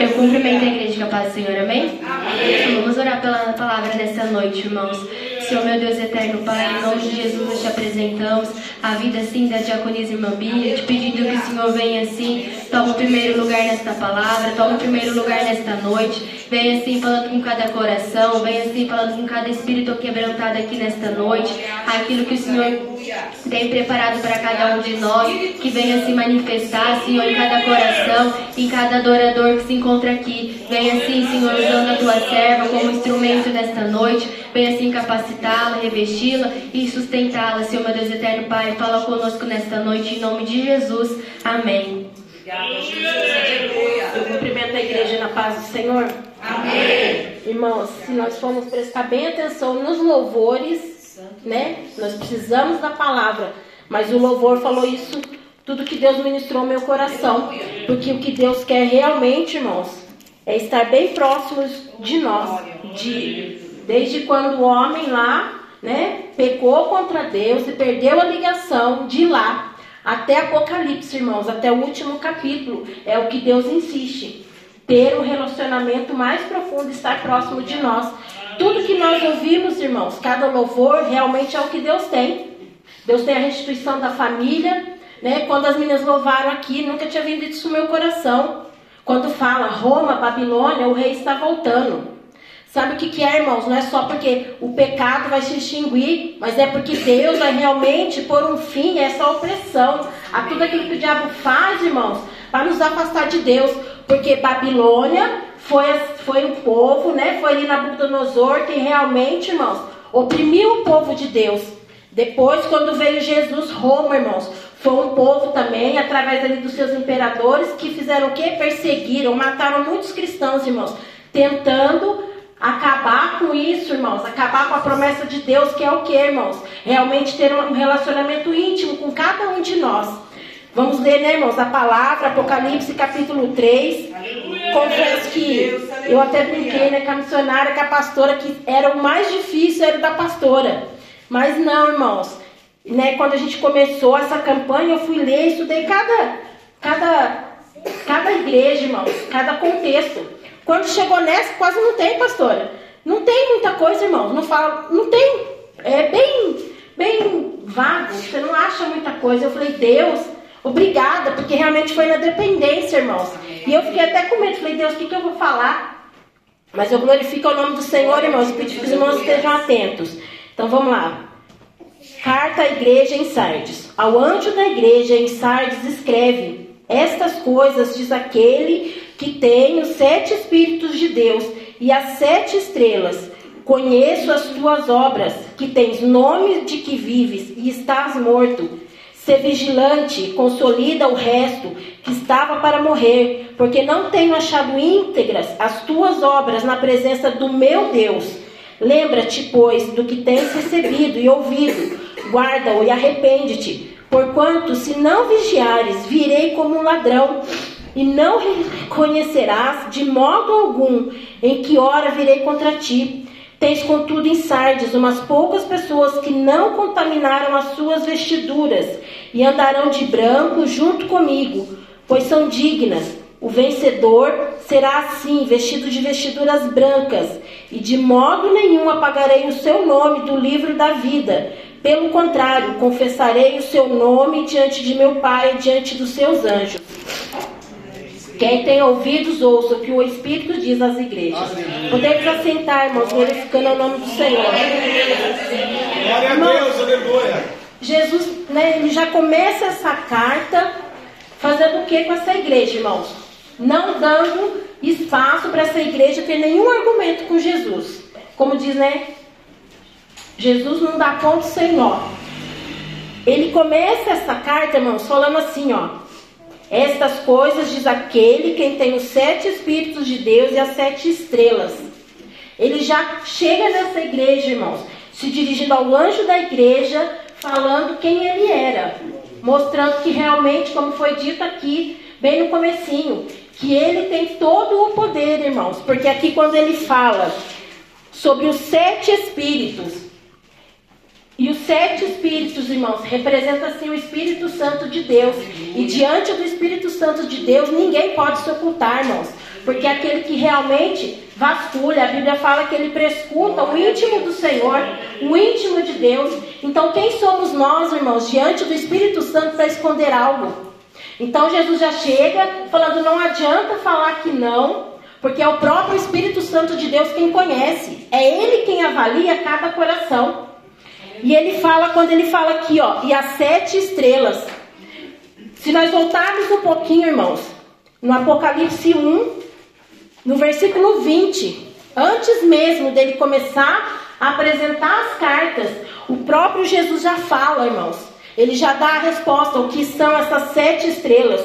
Eu cumprimento a igreja com a paz do Senhor, amém? amém? Vamos orar pela palavra nessa noite, irmãos. Senhor, meu Deus eterno Pai, em nome de Jesus nós te apresentamos a vida sim da diaconisa irmã Bíblia, te pedindo que o Senhor venha assim, toma o primeiro lugar nesta palavra, toma o primeiro lugar nesta noite, venha assim falando com cada coração, venha assim falando com cada espírito quebrantado aqui nesta noite, aquilo que o Senhor tem preparado para cada um de nós, que venha se manifestar, Senhor, em cada coração, em cada adorador que se encontra aqui. Venha assim, Senhor, usando a tua serva como instrumento nesta noite, venha assim capacitá-la, revesti-la e sustentá-la, Senhor, meu Deus eterno Pai. Fala conosco nesta noite, em nome de Jesus. Amém. Eu cumprimento a igreja na paz do Senhor. Amém. Irmãos, se nós formos prestar bem atenção nos louvores, né? Nós precisamos da palavra. Mas o louvor falou isso, tudo que Deus ministrou ao meu coração. Porque o que Deus quer realmente, irmãos, é estar bem próximos de nós. De, desde quando o homem lá, né, pecou contra Deus e perdeu a ligação de lá até Apocalipse, irmãos, até o último capítulo, é o que Deus insiste. Ter um relacionamento mais profundo, estar próximo de nós. Tudo que nós ouvimos, irmãos, cada louvor realmente é o que Deus tem. Deus tem a restituição da família, né? Quando as meninas louvaram aqui, nunca tinha vindo isso no meu coração. Quando fala Roma, Babilônia, o rei está voltando. Sabe o que, que é, irmãos? Não é só porque o pecado vai se extinguir, mas é porque Deus vai realmente pôr um fim a essa opressão, a tudo aquilo que o diabo faz, irmãos, para nos afastar de Deus. Porque Babilônia foi, foi o povo, né? Foi ali Nabucodonosor quem realmente, irmãos, oprimiu o povo de Deus. Depois, quando veio Jesus, Roma, irmãos, foi um povo também, através ali dos seus imperadores, que fizeram o quê? Perseguiram, mataram muitos cristãos, irmãos, tentando acabar com isso, irmãos, acabar com a promessa de Deus, que é o que, irmãos? Realmente ter um relacionamento íntimo com cada um de nós. Vamos ler, né, irmãos, a palavra, Apocalipse capítulo 3. Aleluia. Confesso que eu até brinquei, né, com a missionária, com a pastora, que era o mais difícil, era o da pastora. Mas não, irmãos. Né, quando a gente começou essa campanha, eu fui ler, estudei cada, cada, cada igreja, irmãos, cada contexto. Quando chegou nessa, quase não tem, pastora. Não tem muita coisa, irmãos. Não fala, não tem. É bem, bem vago. Você não acha muita coisa. Eu falei, Deus, Obrigada, porque realmente foi na dependência, irmãos. E eu fiquei até com medo. Falei, Deus, o que, que eu vou falar? Mas eu glorifico o nome do Senhor, irmãos, e pedi que os irmãos estejam atentos. Então vamos lá. Carta à igreja em Sardes. Ao anjo da igreja em Sardes escreve: Estas coisas diz aquele que tem os sete Espíritos de Deus e as sete estrelas. Conheço as tuas obras, que tens nome de que vives e estás morto. Ser vigilante, consolida o resto que estava para morrer, porque não tenho achado íntegras as tuas obras na presença do meu Deus. Lembra-te, pois, do que tens recebido e ouvido, guarda-o e arrepende-te. Porquanto, se não vigiares, virei como um ladrão, e não reconhecerás de modo algum em que hora virei contra ti. Tens, contudo, em umas poucas pessoas que não contaminaram as suas vestiduras e andarão de branco junto comigo, pois são dignas. O vencedor será assim, vestido de vestiduras brancas, e de modo nenhum apagarei o seu nome do livro da vida. Pelo contrário, confessarei o seu nome diante de meu Pai e diante dos seus anjos. Quem tem ouvidos, ouça o que o Espírito diz às igrejas. Podemos assentar, irmãos, glorificando o nome do Senhor. Glória a Deus, aleluia. Jesus, né, ele já começa essa carta fazendo o que com essa igreja, irmãos? Não dando espaço para essa igreja ter nenhum argumento com Jesus. Como diz, né? Jesus não dá ponto sem nó. Ele começa essa carta, irmãos, falando assim, ó. Estas coisas diz aquele quem tem os sete Espíritos de Deus e as sete estrelas. Ele já chega nessa igreja, irmãos, se dirigindo ao anjo da igreja, falando quem ele era, mostrando que realmente, como foi dito aqui, bem no comecinho, que ele tem todo o poder, irmãos, porque aqui quando ele fala sobre os sete espíritos, E os sete espíritos, irmãos, representam assim o Espírito Santo de Deus. E diante do Espírito Santo de Deus, ninguém pode se ocultar, irmãos. Porque é aquele que realmente vasculha, a Bíblia fala que ele prescuta o íntimo do Senhor, o íntimo de Deus. Então, quem somos nós, irmãos, diante do Espírito Santo para esconder algo? Então, Jesus já chega falando: não adianta falar que não, porque é o próprio Espírito Santo de Deus quem conhece, é Ele quem avalia cada coração. E ele fala, quando ele fala aqui, ó, e as sete estrelas. Se nós voltarmos um pouquinho, irmãos, no Apocalipse 1, no versículo 20, antes mesmo dele começar a apresentar as cartas, o próprio Jesus já fala, irmãos. Ele já dá a resposta, o que são essas sete estrelas.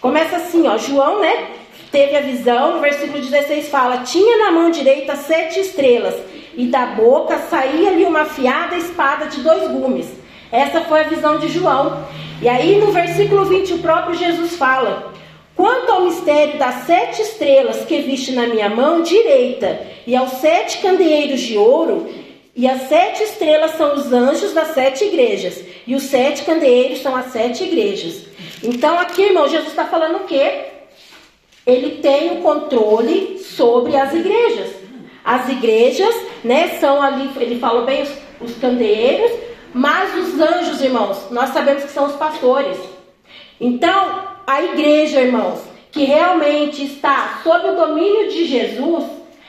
Começa assim, ó, João, né? Teve a visão, no versículo 16 fala: Tinha na mão direita sete estrelas e da boca saía-lhe uma afiada espada de dois gumes. Essa foi a visão de João. E aí no versículo 20 o próprio Jesus fala: Quanto ao mistério das sete estrelas que viste na minha mão direita, e aos sete candeeiros de ouro, e as sete estrelas são os anjos das sete igrejas, e os sete candeeiros são as sete igrejas. Então aqui, irmão, Jesus está falando o quê? Ele tem o controle sobre as igrejas. As igrejas, né, são ali, ele falou bem os, os candeeiros, mas os anjos, irmãos, nós sabemos que são os pastores. Então, a igreja, irmãos, que realmente está sob o domínio de Jesus,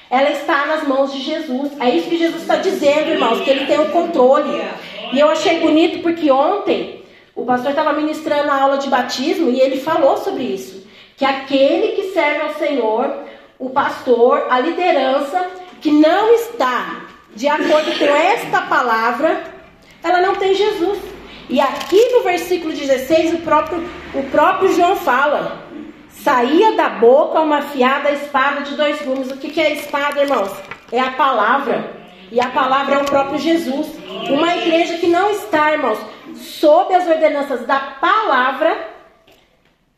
ela está nas mãos de Jesus. É isso que Jesus está dizendo, irmãos, que ele tem o controle. E eu achei bonito porque ontem o pastor estava ministrando a aula de batismo e ele falou sobre isso. Que aquele que serve ao Senhor, o pastor, a liderança, que não está de acordo com esta palavra, ela não tem Jesus. E aqui no versículo 16, o próprio, o próprio João fala: saía da boca uma afiada espada de dois gumes. O que, que é espada, irmãos? É a palavra. E a palavra é o próprio Jesus. Uma igreja que não está, irmãos, sob as ordenanças da palavra,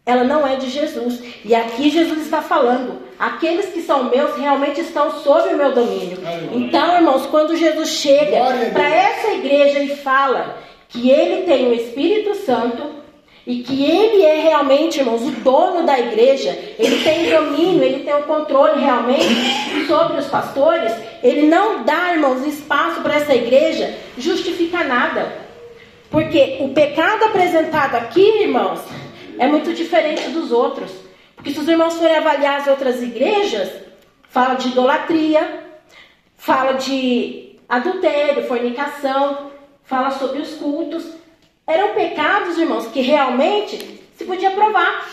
ela não é de Jesus. E aqui Jesus está falando: aqueles que são meus realmente estão sob o meu domínio. Então, irmãos, quando Jesus chega para essa igreja e fala que ele tem o Espírito Santo e que ele é realmente, irmãos, o dono da igreja, ele tem domínio, ele tem o controle realmente sobre os pastores, ele não dá, irmãos, espaço para essa igreja justificar nada. Porque o pecado apresentado aqui, irmãos, é muito diferente dos outros. Porque se os irmãos forem avaliar as outras igrejas, fala de idolatria, fala de adultério, fornicação, fala sobre os cultos. Eram pecados, irmãos, que realmente se podia provar,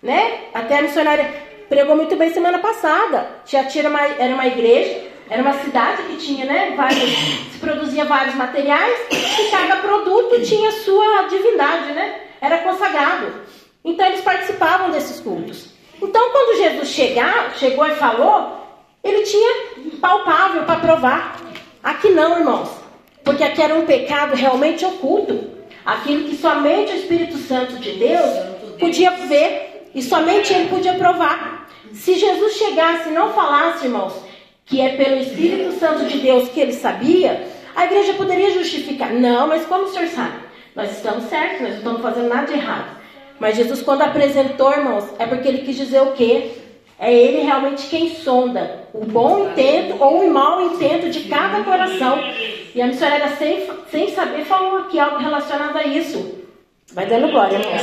né? Até a missionária pregou muito bem semana passada. Tiatira era uma igreja, era uma cidade que tinha, né, vários, se produzia vários materiais e cada produto tinha sua divindade, né? Era consagrado. Então eles participavam desses cultos. Então quando Jesus chegar, chegou e falou, ele tinha palpável para provar. Aqui não, irmãos. Porque aqui era um pecado realmente oculto. Aquilo que somente o Espírito Santo de Deus podia ver e somente ele podia provar. Se Jesus chegasse e não falasse, irmãos, que é pelo Espírito Santo de Deus que ele sabia, a igreja poderia justificar. Não, mas como o senhor sabe? Nós estamos certos, nós não estamos fazendo nada de errado. Mas Jesus, quando apresentou, irmãos, é porque ele quis dizer o quê? É ele realmente quem sonda o bom intento ou o mau intento de cada coração. E a missionária, sem, sem saber, falou aqui algo relacionado a isso. Vai dando glória, irmãos.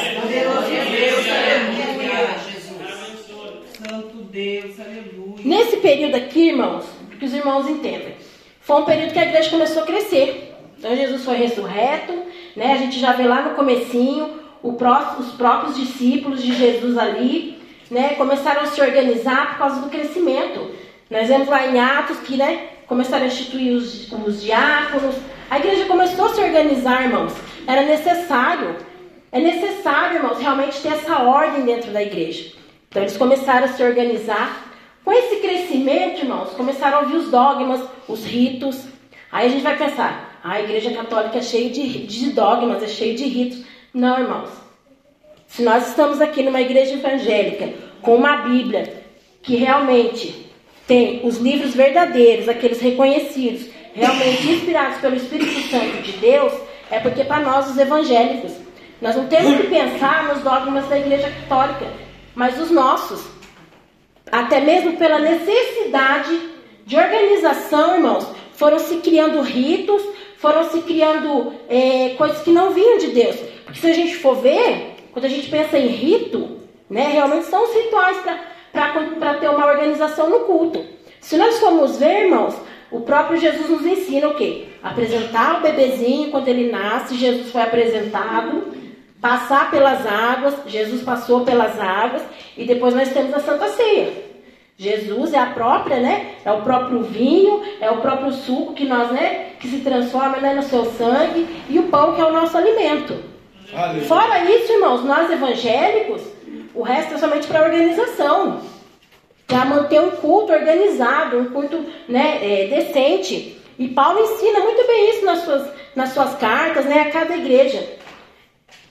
Santo Deus, aleluia. Nesse período aqui, irmãos, que os irmãos entendem, foi um período que a igreja começou a crescer. Então Jesus foi ressurreto, né? A gente já vê lá no comecinho os próprios discípulos de Jesus ali, né, começaram a se organizar por causa do crescimento. Nós vemos lá em Atos que, né, começaram a instituir os, os diáconos. A igreja começou a se organizar, irmãos. Era necessário, é necessário, irmãos, realmente ter essa ordem dentro da igreja. Então eles começaram a se organizar. Com esse crescimento, irmãos, começaram a ouvir os dogmas, os ritos. Aí a gente vai pensar, ah, a igreja católica é cheia de, de dogmas, é cheia de ritos. Não, irmãos. Se nós estamos aqui numa igreja evangélica com uma Bíblia que realmente tem os livros verdadeiros, aqueles reconhecidos, realmente inspirados pelo Espírito Santo de Deus, é porque para nós, os evangélicos, nós não temos que pensar nos dogmas da Igreja Católica, mas os nossos. Até mesmo pela necessidade de organização, irmãos, foram se criando ritos, foram se criando é, coisas que não vinham de Deus. Porque se a gente for ver, quando a gente pensa em rito, né, realmente são os rituais para ter uma organização no culto. Se nós formos ver, irmãos, o próprio Jesus nos ensina o quê? Apresentar o bebezinho quando ele nasce, Jesus foi apresentado, passar pelas águas, Jesus passou pelas águas, e depois nós temos a Santa Ceia. Jesus é a própria, né? É o próprio vinho, é o próprio suco que nós, né? Que se transforma né, no seu sangue e o pão que é o nosso alimento. Aleluia. Fora isso, irmãos, nós evangélicos, o resto é somente para organização, para manter um culto organizado, um culto né, é, decente. E Paulo ensina muito bem isso nas suas, nas suas cartas, né? A cada igreja.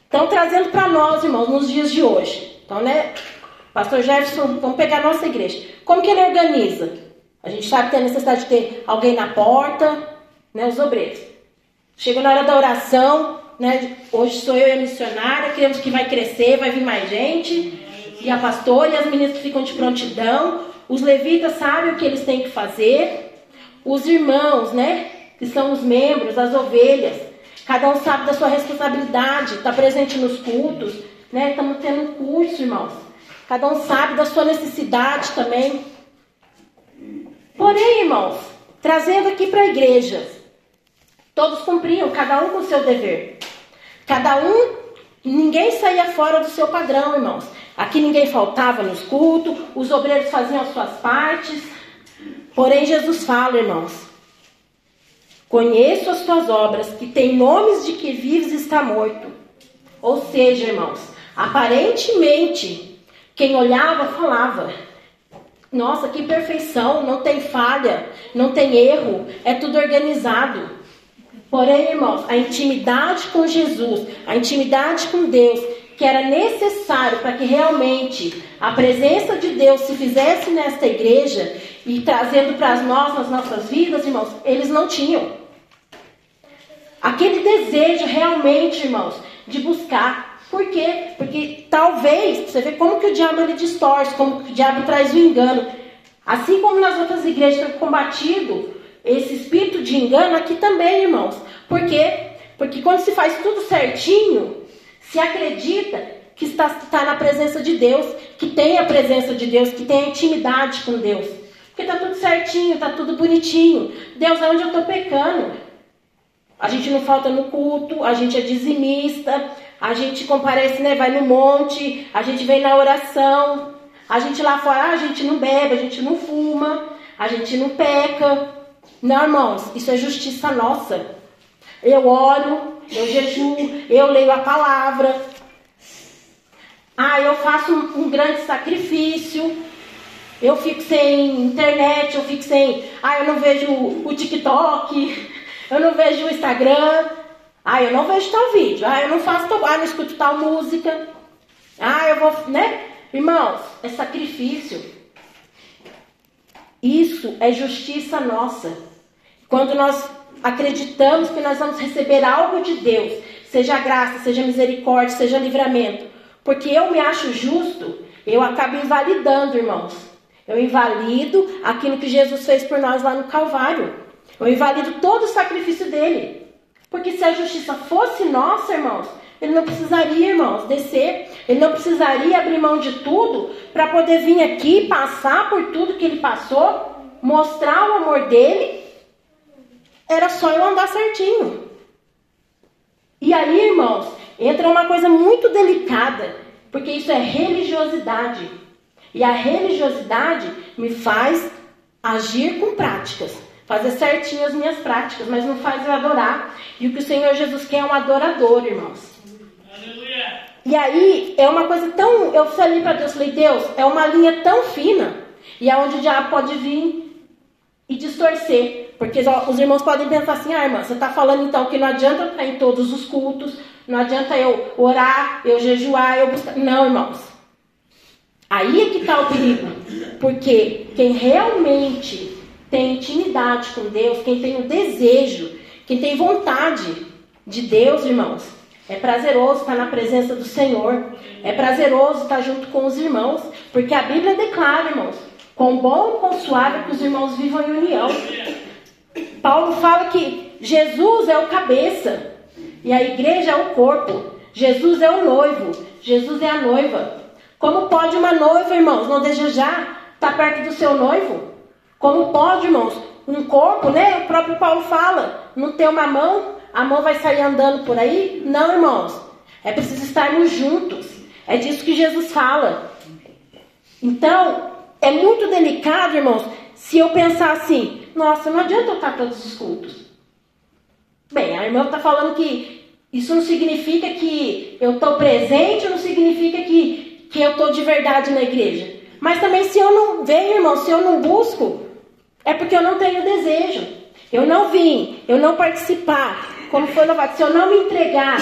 Então, trazendo para nós, irmãos, nos dias de hoje. Então, né? Pastor Jefferson, vamos pegar a nossa igreja. Como que ele organiza? A gente sabe que tem a necessidade de ter alguém na porta, né, os obreiros. Chega na hora da oração, né, hoje sou eu e a missionária, queremos que vai crescer, vai vir mais gente. E a pastora e as meninas ficam de prontidão. Os levitas sabem o que eles têm que fazer. Os irmãos, né, que são os membros, as ovelhas. Cada um sabe da sua responsabilidade, está presente nos cultos, né? Estamos tendo um curso, irmãos. Cada um sabe da sua necessidade também. Porém, irmãos, trazendo aqui para a igreja, todos cumpriam, cada um com o seu dever. Cada um, ninguém saía fora do seu padrão, irmãos. Aqui ninguém faltava nos cultos, os obreiros faziam as suas partes. Porém, Jesus fala, irmãos: Conheço as tuas obras, que têm nomes de que vives e está morto. Ou seja, irmãos, aparentemente quem olhava falava: Nossa, que perfeição, não tem falha, não tem erro, é tudo organizado. Porém, irmãos, a intimidade com Jesus, a intimidade com Deus, que era necessário para que realmente a presença de Deus se fizesse nesta igreja e trazendo para nós nas nossas vidas, irmãos, eles não tinham. Aquele desejo realmente, irmãos, de buscar por quê? Porque talvez, você vê como que o diabo ele distorce, como que o diabo traz o engano. Assim como nas outras igrejas tem combatido esse espírito de engano, aqui também, irmãos. Por quê? Porque quando se faz tudo certinho, se acredita que está, está na presença de Deus, que tem a presença de Deus, que tem a intimidade com Deus. Porque está tudo certinho, está tudo bonitinho. Deus, é onde eu estou pecando? A gente não falta no culto, a gente é dizimista, a gente comparece, né? Vai no monte, a gente vem na oração, a gente lá fora, a gente não bebe, a gente não fuma, a gente não peca. Não, irmãos, isso é justiça nossa. Eu oro, eu jejuo, eu leio a palavra. Ah, eu faço um, um grande sacrifício. Eu fico sem internet, eu fico sem. Ah, eu não vejo o TikTok, eu não vejo o Instagram. Ah, eu não vejo tal vídeo. Ah, eu não faço tal. Ah, não escuto tal música. Ah, eu vou. Né? Irmãos, é sacrifício. Isso é justiça nossa. Quando nós acreditamos que nós vamos receber algo de Deus, seja graça, seja misericórdia, seja livramento, porque eu me acho justo, eu acabo invalidando, irmãos. Eu invalido aquilo que Jesus fez por nós lá no Calvário. Eu invalido todo o sacrifício dele. Porque se a justiça fosse nossa, irmãos, ele não precisaria, irmãos, descer, ele não precisaria abrir mão de tudo para poder vir aqui, passar por tudo que ele passou, mostrar o amor dele. Era só eu andar certinho. E aí, irmãos, entra uma coisa muito delicada, porque isso é religiosidade. E a religiosidade me faz agir com práticas fazer certinho as minhas práticas, mas não faz eu adorar. E o que o Senhor Jesus quer é um adorador, irmãos. Aleluia. E aí é uma coisa tão. Eu falei para Deus, falei, Deus, é uma linha tão fina, e é onde o diabo pode vir e distorcer. Porque os irmãos podem pensar assim, ah, irmã, você está falando então que não adianta estar em todos os cultos, não adianta eu orar, eu jejuar, eu buscar. Não, irmãos. Aí é que está o perigo. Porque quem realmente tem intimidade com Deus, quem tem o desejo, quem tem vontade de Deus, irmãos, é prazeroso estar na presença do Senhor. É prazeroso estar junto com os irmãos. Porque a Bíblia declara, irmãos, quão bom e quão suave que os irmãos vivam em união. Paulo fala que Jesus é o cabeça e a igreja é o corpo. Jesus é o noivo, Jesus é a noiva. Como pode uma noiva, irmãos, não desejar estar perto do seu noivo? Como pode, irmãos, um corpo, né? O próprio Paulo fala, não ter uma mão, a mão vai sair andando por aí? Não, irmãos. É preciso estarmos juntos. É disso que Jesus fala. Então, é muito delicado, irmãos, se eu pensar assim, nossa, não adianta eu estar todos os cultos. Bem, a irmã está falando que isso não significa que eu estou presente, não significa que, que eu estou de verdade na igreja. Mas também se eu não venho, irmão, se eu não busco, é porque eu não tenho desejo. Eu não vim, eu não participar, como foi louvado, se eu não me entregar.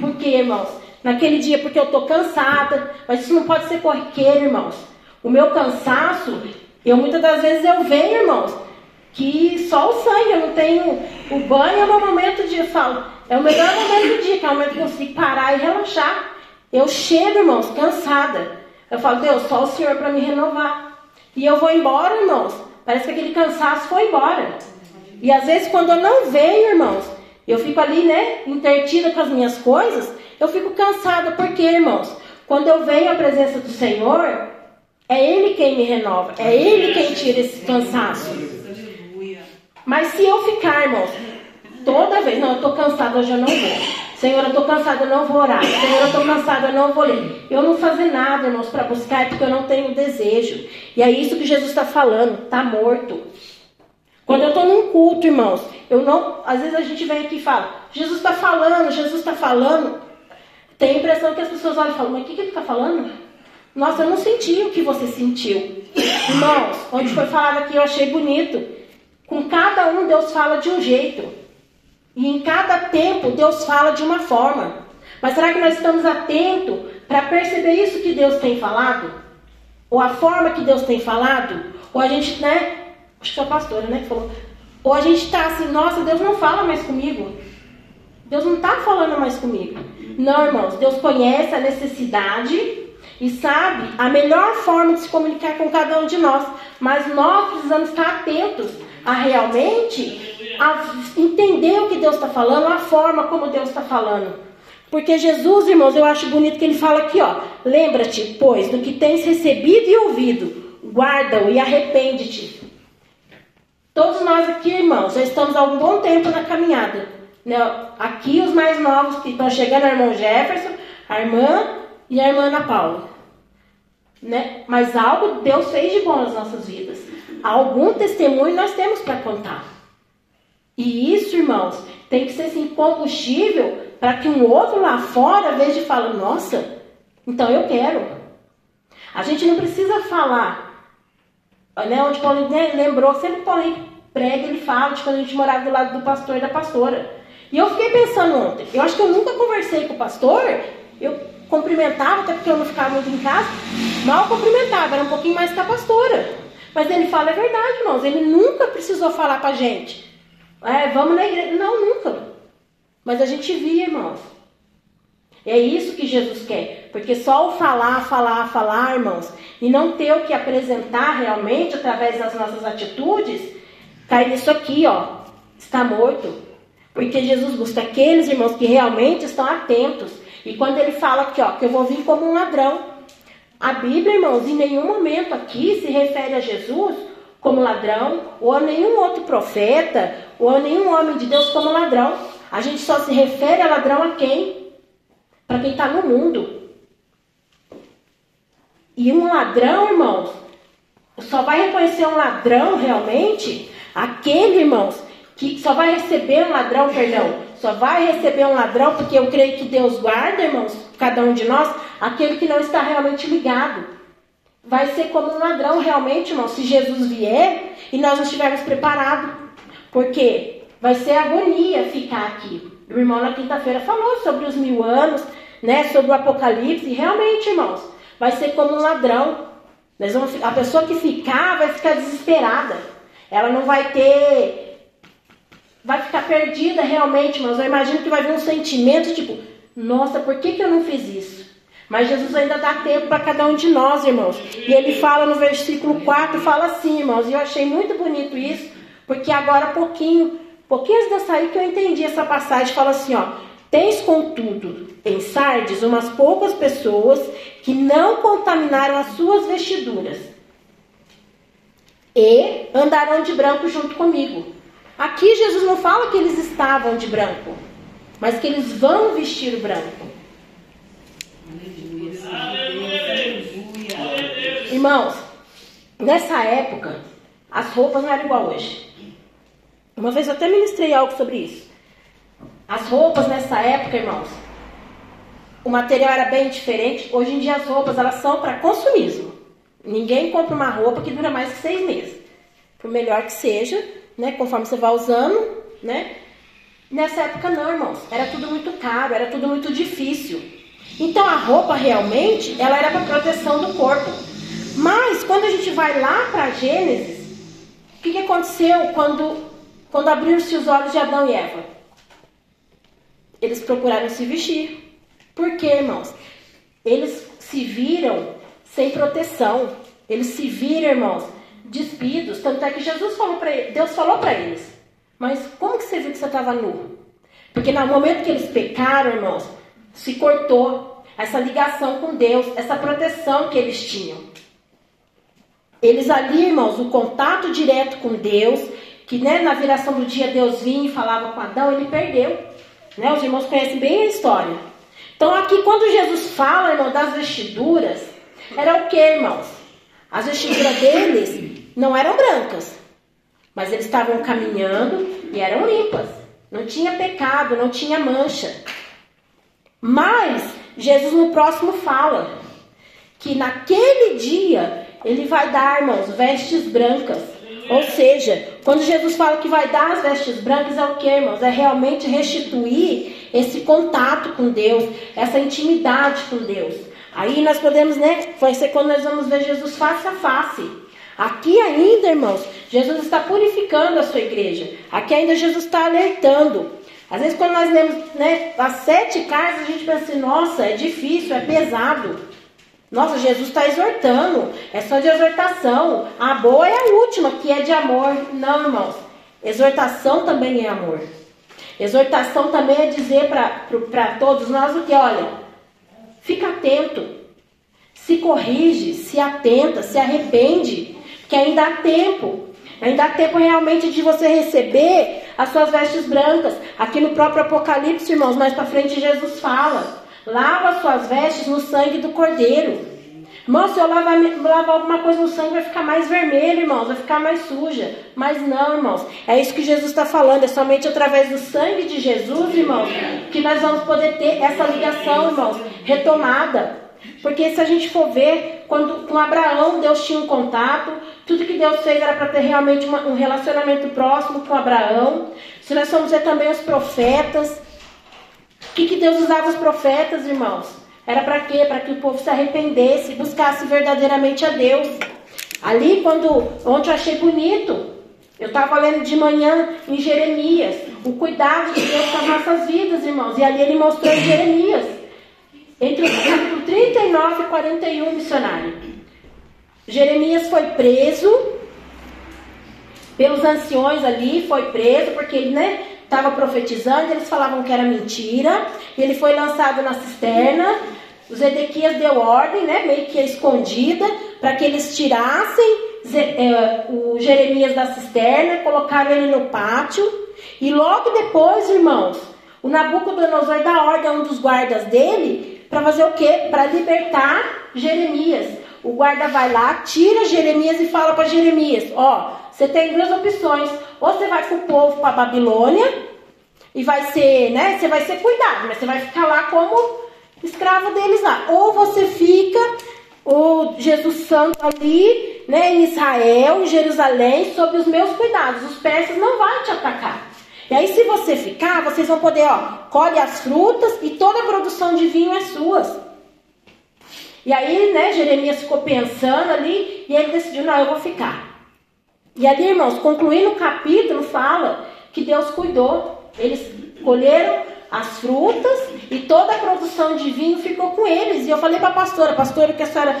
Por quê, irmãos? Naquele dia, porque eu estou cansada, mas isso não pode ser corriqueiro, irmãos. O meu cansaço, eu muitas das vezes eu venho, irmãos, que só o sangue, eu não tenho. O banho é o meu momento de. Eu falo, é o melhor momento do dia, que é o momento que eu consigo parar e relaxar. Eu chego, irmãos, cansada. Eu falo, Deus, só o Senhor para me renovar. E eu vou embora, irmãos. Parece que aquele cansaço foi embora. E às vezes, quando eu não venho, irmãos, eu fico ali, né, intertida com as minhas coisas, eu fico cansada. Por quê, irmãos? Quando eu venho à presença do Senhor, é Ele quem me renova, é Ele quem tira esse cansaço. Mas se eu ficar, irmãos, toda vez, não, eu estou cansada, hoje eu não vou. Senhor, eu estou cansada, eu não vou orar. Senhor, eu estou cansada, eu não vou ler. Eu não fazer nada, irmãos, para buscar, é porque eu não tenho desejo. E é isso que Jesus está falando, está morto. Quando eu estou num culto, irmãos, eu não. Às vezes a gente vem aqui e fala, Jesus está falando, Jesus está falando. Tem a impressão que as pessoas olham e falam, mas o que, que ele está falando? Nossa, eu não senti o que você sentiu. Irmãos, onde foi falado aqui, eu achei bonito. Com cada um, Deus fala de um jeito. E em cada tempo Deus fala de uma forma. Mas será que nós estamos atentos para perceber isso que Deus tem falado? Ou a forma que Deus tem falado? Ou a gente, né? Acho que é a pastora, né? Que falou. Ou a gente está assim, nossa, Deus não fala mais comigo. Deus não está falando mais comigo. Não, irmãos, Deus conhece a necessidade e sabe a melhor forma de se comunicar com cada um de nós. Mas nós precisamos estar atentos a realmente a entender o que Deus está falando, a forma como Deus está falando. Porque Jesus, irmãos, eu acho bonito que ele fala aqui, ó. Lembra-te, pois, do que tens recebido e ouvido, guarda-o e arrepende-te. Todos nós aqui, irmãos, já estamos há um bom tempo na caminhada. Né? Aqui os mais novos que estão chegando, a irmã Jefferson, a irmã e a irmã Ana Paula. Né? Mas algo Deus fez de bom nas nossas vidas. Algum testemunho nós temos para contar. E isso, irmãos, tem que ser assim, combustível para que um outro lá fora veja e fale, nossa, então eu quero. A gente não precisa falar, né, onde Paulo né, lembrou, sempre Paulo prega, ele fala de quando a gente morava do lado do pastor e da pastora. E eu fiquei pensando ontem, eu acho que eu nunca conversei com o pastor, eu cumprimentava, até porque eu não ficava muito em casa, mal cumprimentava, era um pouquinho mais que a pastora. Mas ele fala, é verdade, irmãos, ele nunca precisou falar para a gente. É, vamos na igreja. Não, nunca. Mas a gente via, irmãos. É isso que Jesus quer. Porque só o falar, falar, falar, irmãos, e não ter o que apresentar realmente através das nossas atitudes, cai nisso aqui, ó. Está morto. Porque Jesus busca aqueles irmãos que realmente estão atentos. E quando ele fala aqui, ó, que eu vou vir como um ladrão. A Bíblia, irmãos, em nenhum momento aqui se refere a Jesus como ladrão, ou a nenhum outro profeta, ou a nenhum homem de Deus como ladrão. A gente só se refere a ladrão a quem? Para quem está no mundo. E um ladrão, irmãos, só vai reconhecer um ladrão realmente aquele, irmãos, que só vai receber um ladrão, perdão, só vai receber um ladrão, porque eu creio que Deus guarda, irmãos, cada um de nós, aquele que não está realmente ligado vai ser como um ladrão realmente, irmão, se Jesus vier e nós não estivermos preparados. Porque vai ser agonia ficar aqui. O irmão na quinta-feira falou sobre os mil anos, né, sobre o Apocalipse, e realmente, irmãos, vai ser como um ladrão. Nós vamos, a pessoa que ficar vai ficar desesperada. ela não vai ter. Vai ficar perdida realmente, mas eu imagino que vai vir um sentimento tipo: nossa, por que, que eu não fiz isso? Mas Jesus ainda dá tempo para cada um de nós, irmãos. E ele fala no versículo 4, fala assim, irmãos, e eu achei muito bonito isso, porque agora pouquinho, pouquinho antes de sair que eu entendi essa passagem, fala assim, ó, Tens, contudo, em Sardes umas poucas pessoas que não contaminaram as suas vestiduras e andarão de branco junto comigo. Aqui Jesus não fala que eles estavam de branco, mas que eles vão vestir o branco. Irmãos, nessa época, as roupas não eram igual hoje. Uma vez eu até ministrei algo sobre isso. As roupas nessa época, irmãos, o material era bem diferente. Hoje em dia as roupas elas são para consumismo. Ninguém compra uma roupa que dura mais que seis meses. Por melhor que seja, né? Conforme você vai usando, né? Nessa época não, irmãos. Era tudo muito caro, era tudo muito difícil. Então a roupa realmente, ela era para proteção do corpo. Mas quando a gente vai lá para Gênesis, o que, que aconteceu quando, quando abriram-se os olhos de Adão e Eva? Eles procuraram se vestir. Por quê, irmãos? Eles se viram sem proteção. Eles se viram, irmãos, despidos. Tanto é que Jesus falou para Deus falou para eles. Mas como que você viu que você estava nu? Porque no momento que eles pecaram, irmãos, se cortou essa ligação com Deus, essa proteção que eles tinham. Eles ali, irmãos, o contato direto com Deus, que né, na viração do dia Deus vinha e falava com Adão, ele perdeu. Né? Os irmãos conhecem bem a história. Então aqui quando Jesus fala, irmão, das vestiduras, era o que, irmãos? As vestiduras deles não eram brancas, mas eles estavam caminhando e eram limpas. Não tinha pecado, não tinha mancha. Mas Jesus no próximo fala que naquele dia ele vai dar, irmãos, vestes brancas. Ou seja, quando Jesus fala que vai dar as vestes brancas, é o que, irmãos? É realmente restituir esse contato com Deus, essa intimidade com Deus. Aí nós podemos, né? Vai ser quando nós vamos ver Jesus face a face. Aqui ainda, irmãos, Jesus está purificando a sua igreja. Aqui ainda Jesus está alertando. Às vezes, quando nós lemos né, as sete cartas, a gente pensa assim: nossa, é difícil, é pesado. Nossa, Jesus está exortando, é só de exortação. A boa é a última, que é de amor. Não, irmãos. Exortação também é amor. Exortação também é dizer para todos nós o que? Olha, fica atento, se corrige, se atenta, se arrepende, que ainda há tempo. Ainda há tempo realmente de você receber as suas vestes brancas. Aqui no próprio Apocalipse, irmãos, mais para frente Jesus fala: lava as suas vestes no sangue do Cordeiro. Irmão, se eu lavar, lavar alguma coisa no sangue, vai ficar mais vermelho, irmãos, vai ficar mais suja. Mas não, irmãos, é isso que Jesus está falando. É somente através do sangue de Jesus, irmãos, que nós vamos poder ter essa ligação, irmãos, retomada. Porque se a gente for ver, quando com Abraão Deus tinha um contato, tudo que Deus fez era para ter realmente uma, um relacionamento próximo com Abraão. Se nós formos ver também os profetas, o que, que Deus usava os profetas, irmãos? Era para quê? Para que o povo se arrependesse, buscasse verdadeiramente a Deus. Ali, quando ontem eu achei bonito, eu estava lendo de manhã em Jeremias, o cuidado de Deus com as nossas vidas, irmãos. E ali ele mostrou em Jeremias, entre o capítulo 39 e 41, missionário. Jeremias foi preso pelos anciões ali, foi preso porque ele, né, estava profetizando, eles falavam que era mentira. Ele foi lançado na cisterna. Os Edequias deu ordem, né, meio que escondida, para que eles tirassem é, o Jeremias da cisterna, colocaram ele no pátio. E logo depois, irmãos, o Nabucodonosor dá ordem a um dos guardas dele para fazer o quê? Para libertar Jeremias. O guarda vai lá, tira Jeremias e fala para Jeremias: Ó, você tem duas opções. Ou você vai com o povo para Babilônia e vai ser, né? Você vai ser cuidado, mas você vai ficar lá como escravo deles lá. Ou você fica o Jesus Santo ali, né, em Israel, em Jerusalém, sob os meus cuidados. Os persas não vão te atacar. E aí, se você ficar, vocês vão poder, ó, colhe as frutas e toda a produção de vinho é suas. E aí, né, Jeremias ficou pensando ali e ele decidiu: não, eu vou ficar. E ali, irmãos, concluindo o capítulo, fala que Deus cuidou. Eles colheram as frutas e toda a produção de vinho ficou com eles. E eu falei para a pastora, pastora, que a senhora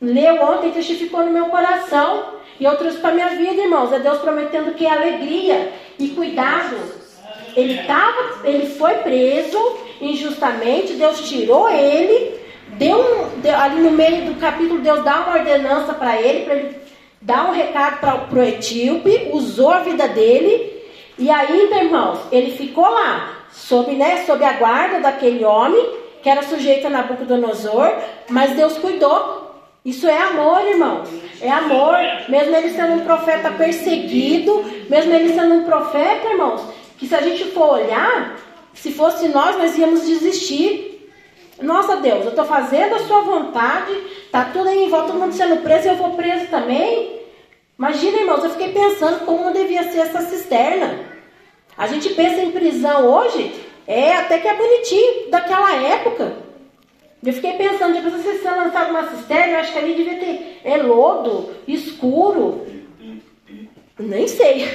leu ontem testificou no meu coração. E eu trouxe para minha vida, irmãos. É Deus prometendo que é alegria e cuidado. Ele, tava, ele foi preso injustamente, Deus tirou ele, deu, deu ali no meio do capítulo, Deus dá uma ordenança para ele, para ele dar um recado para o etíope, usou a vida dele, e ainda, irmãos, ele ficou lá, sob, né, sob a guarda daquele homem, que era sujeito a Nabucodonosor, mas Deus cuidou. Isso é amor, irmãos. É amor. Mesmo ele sendo um profeta perseguido, mesmo ele sendo um profeta, irmãos, que se a gente for olhar, se fosse nós, nós íamos desistir. Nossa Deus, eu estou fazendo a sua vontade, tá tudo aí em volta, todo mundo sendo preso, eu vou preso também. Imagina, irmãos, eu fiquei pensando como devia ser essa cisterna. A gente pensa em prisão hoje, é até que é bonitinho daquela época. Eu fiquei pensando, depois você ser lançado uma cisterna, eu acho que ali devia ter é lodo, escuro. Nem sei.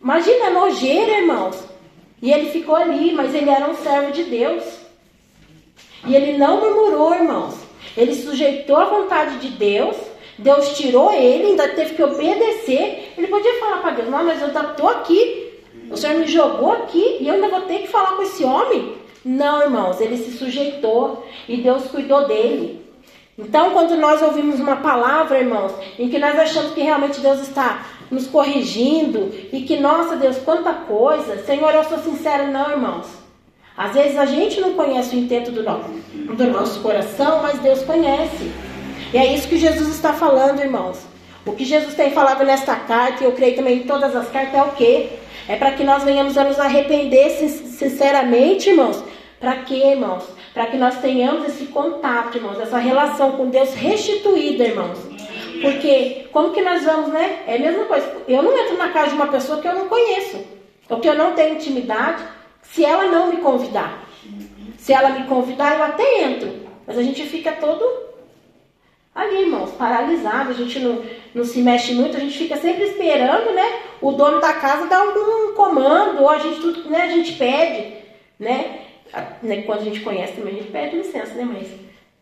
Imagina, nojeira, irmãos. E ele ficou ali, mas ele era um servo de Deus. E ele não murmurou, irmãos. Ele sujeitou a vontade de Deus. Deus tirou ele, ainda teve que obedecer. Ele podia falar para Deus: Não, mas eu estou aqui. O Senhor me jogou aqui e eu ainda vou ter que falar com esse homem. Não, irmãos, ele se sujeitou e Deus cuidou dele. Então, quando nós ouvimos uma palavra, irmãos, em que nós achamos que realmente Deus está nos corrigindo e que, nossa Deus, quanta coisa, Senhor, eu sou sincera, não, irmãos. Às vezes a gente não conhece o intento do nosso, do nosso coração, mas Deus conhece. E é isso que Jesus está falando, irmãos. O que Jesus tem falado nesta carta, e eu creio também em todas as cartas, é o quê? É para que nós venhamos a nos arrepender sinceramente, irmãos. Para quê, irmãos? Para que nós tenhamos esse contato, irmãos, essa relação com Deus restituída, irmãos. Porque como que nós vamos, né? É a mesma coisa. Eu não entro na casa de uma pessoa que eu não conheço, ou que eu não tenho intimidade, se ela não me convidar. Se ela me convidar, eu até entro. Mas a gente fica todo ali, irmãos, paralisado. A gente não, não se mexe muito, a gente fica sempre esperando, né? O dono da casa dar algum comando, ou a gente, né, a gente pede, né? né? Quando a gente conhece também, a gente pede licença, né, mas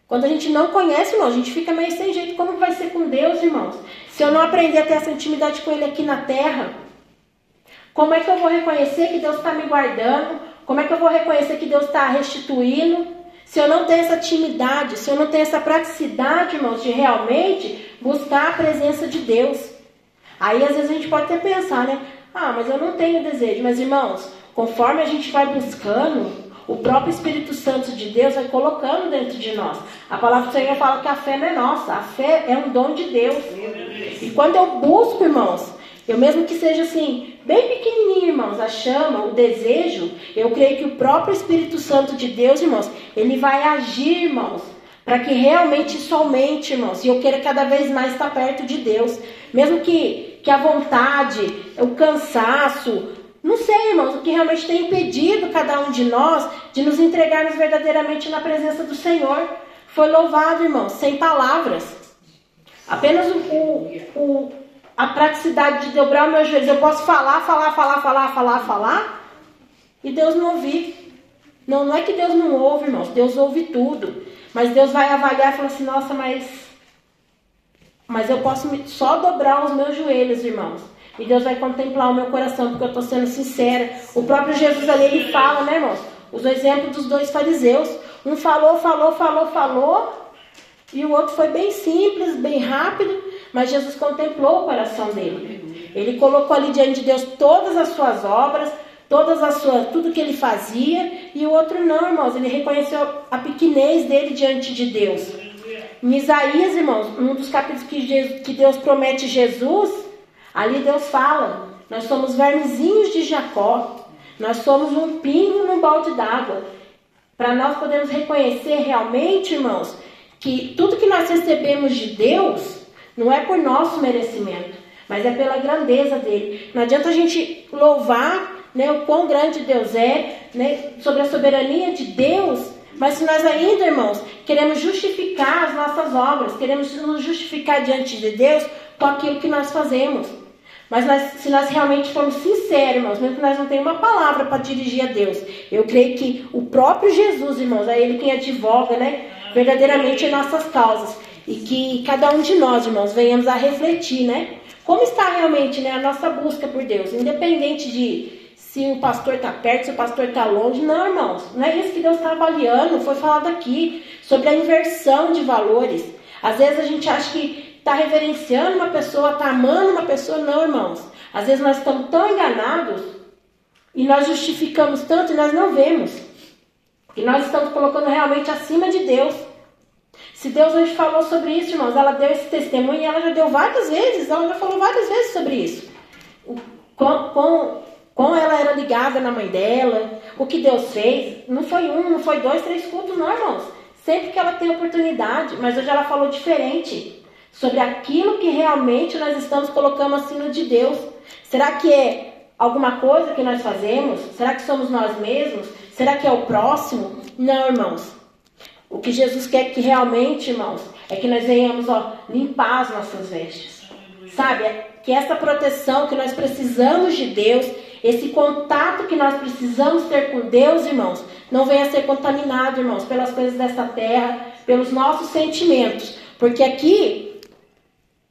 quando a gente não conhece, irmão, a gente fica meio sem jeito. Como vai ser com Deus, irmãos? Se eu não aprender a ter essa intimidade com Ele aqui na terra, como é que eu vou reconhecer que Deus está me guardando? Como é que eu vou reconhecer que Deus está restituindo? Se eu não tenho essa intimidade, se eu não tenho essa praticidade, irmãos, de realmente buscar a presença de Deus. Aí às vezes a gente pode até pensar, né? Ah, mas eu não tenho desejo. Mas irmãos, conforme a gente vai buscando, o próprio Espírito Santo de Deus vai colocando dentro de nós. A palavra do Senhor fala que a fé não é nossa, a fé é um dom de Deus. E quando eu busco, irmãos, eu mesmo que seja assim, bem pequenininho, irmãos, a chama, o desejo, eu creio que o próprio Espírito Santo de Deus, irmãos, ele vai agir, irmãos, para que realmente somente, irmãos, e eu queira cada vez mais estar perto de Deus, mesmo que, que a vontade, o cansaço, não sei, irmãos, o que realmente tem impedido cada um de nós de nos entregarmos verdadeiramente na presença do Senhor. Foi louvado, irmãos, sem palavras. Apenas o, o, o, a praticidade de dobrar meus joelhos. Eu posso falar, falar, falar, falar, falar, falar, e Deus não ouvir. Não, não é que Deus não ouve, irmãos. Deus ouve tudo. Mas Deus vai avaliar e falar assim, nossa, mas. Mas eu posso só dobrar os meus joelhos, irmãos. E Deus vai contemplar o meu coração, porque eu estou sendo sincera. O próprio Jesus ali, ele fala, né, irmãos? Os exemplos dos dois fariseus. Um falou, falou, falou, falou. E o outro foi bem simples, bem rápido. Mas Jesus contemplou o coração dele. Ele colocou ali diante de Deus todas as suas obras, todas as suas, tudo que ele fazia. E o outro não, irmãos. Ele reconheceu a pequenez dele diante de Deus. Em Isaías, irmãos, um dos capítulos que, Jesus, que Deus promete Jesus, Ali Deus fala: nós somos vermezinhos de Jacó, nós somos um pingo no balde d'água. Para nós podermos reconhecer realmente, irmãos, que tudo que nós recebemos de Deus não é por nosso merecimento, mas é pela grandeza dele. Não adianta a gente louvar né, o quão grande Deus é, né, sobre a soberania de Deus, mas se nós ainda, irmãos, queremos justificar as nossas obras, queremos nos justificar diante de Deus com aquilo que nós fazemos. Mas nós, se nós realmente formos sinceros, irmãos, mesmo que nós não tenhamos uma palavra para dirigir a Deus, eu creio que o próprio Jesus, irmãos, é Ele quem advoga, né? Verdadeiramente em nossas causas. E que cada um de nós, irmãos, venhamos a refletir, né? Como está realmente né, a nossa busca por Deus? Independente de se o pastor está perto, se o pastor está longe. Não, irmãos, não é isso que Deus está avaliando. Foi falado aqui sobre a inversão de valores. Às vezes a gente acha que está reverenciando uma pessoa, está amando uma pessoa. Não, irmãos. Às vezes nós estamos tão enganados e nós justificamos tanto e nós não vemos. Que nós estamos colocando realmente acima de Deus. Se Deus hoje falou sobre isso, irmãos, ela deu esse testemunho e ela já deu várias vezes, ela já falou várias vezes sobre isso. Com, com, como ela era ligada na mãe dela, o que Deus fez. Não foi um, não foi dois, três cultos, não, irmãos. Sempre que ela tem oportunidade, mas hoje ela falou diferente sobre aquilo que realmente nós estamos colocando acima de Deus. Será que é alguma coisa que nós fazemos? Será que somos nós mesmos? Será que é o próximo? Não, irmãos. O que Jesus quer que realmente, irmãos, é que nós venhamos ó, limpar as nossas vestes. Sabe? Que essa proteção que nós precisamos de Deus, esse contato que nós precisamos ter com Deus, irmãos, não venha a ser contaminado, irmãos, pelas coisas desta terra, pelos nossos sentimentos. Porque aqui,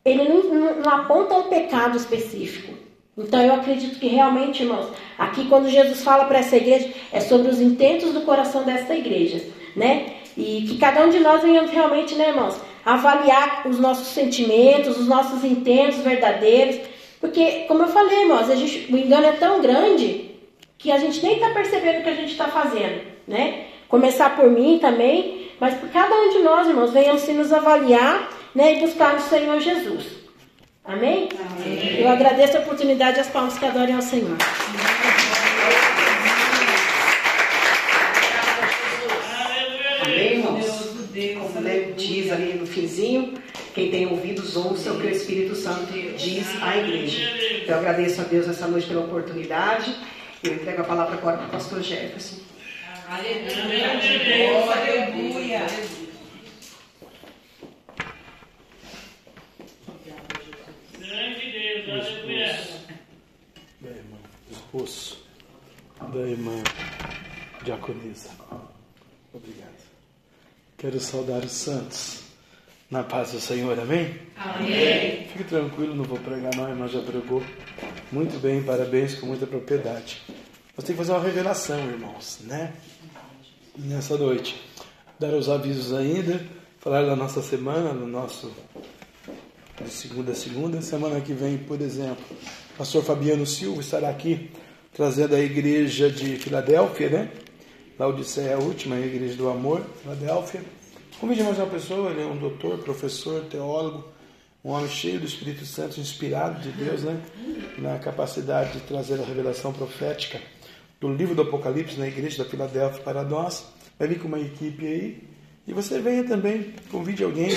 ele não, não, não aponta um pecado específico. Então eu acredito que realmente, irmãos, aqui quando Jesus fala para essa igreja, é sobre os intentos do coração desta igreja, né? E que cada um de nós venhamos realmente, né, irmãos, avaliar os nossos sentimentos, os nossos intentos verdadeiros, porque, como eu falei, irmãos, a gente, o engano é tão grande que a gente nem está percebendo o que a gente está fazendo, né? Começar por mim também, mas por cada um de nós, irmãos, venham se nos avaliar né, e buscar no Senhor Jesus. Amém? Amém? Eu agradeço a oportunidade e as palmas que adorem ao Senhor. Quem tem ouvidos, ouça o que o Espírito Santo diz à igreja. Eu agradeço a Deus essa noite pela oportunidade. Eu entrego a palavra agora para o pastor Jefferson. Aleluia. Aleluia. Da irmã, esposo da irmã diaconisa. Obrigado. Quero saudar os santos na paz do Senhor, amém? Amém. Fique tranquilo, não vou pregar não, a irmã já pregou. Muito bem, parabéns, com muita propriedade. Nós temos que fazer uma revelação, irmãos, né? Nessa noite. Dar os avisos ainda, falar da nossa semana, do nosso de segunda a segunda. Semana que vem, por exemplo, o pastor Fabiano Silva estará aqui trazendo a igreja de Filadélfia, né? Laodiceia é a última, a igreja do amor, Filadélfia Convide mais uma pessoa, ele é um doutor, professor, teólogo, um homem cheio do Espírito Santo, inspirado de Deus, né? Na capacidade de trazer a revelação profética do livro do Apocalipse na igreja da Filadélfia para nós. Vai vir com uma equipe aí. E você venha também, convide alguém.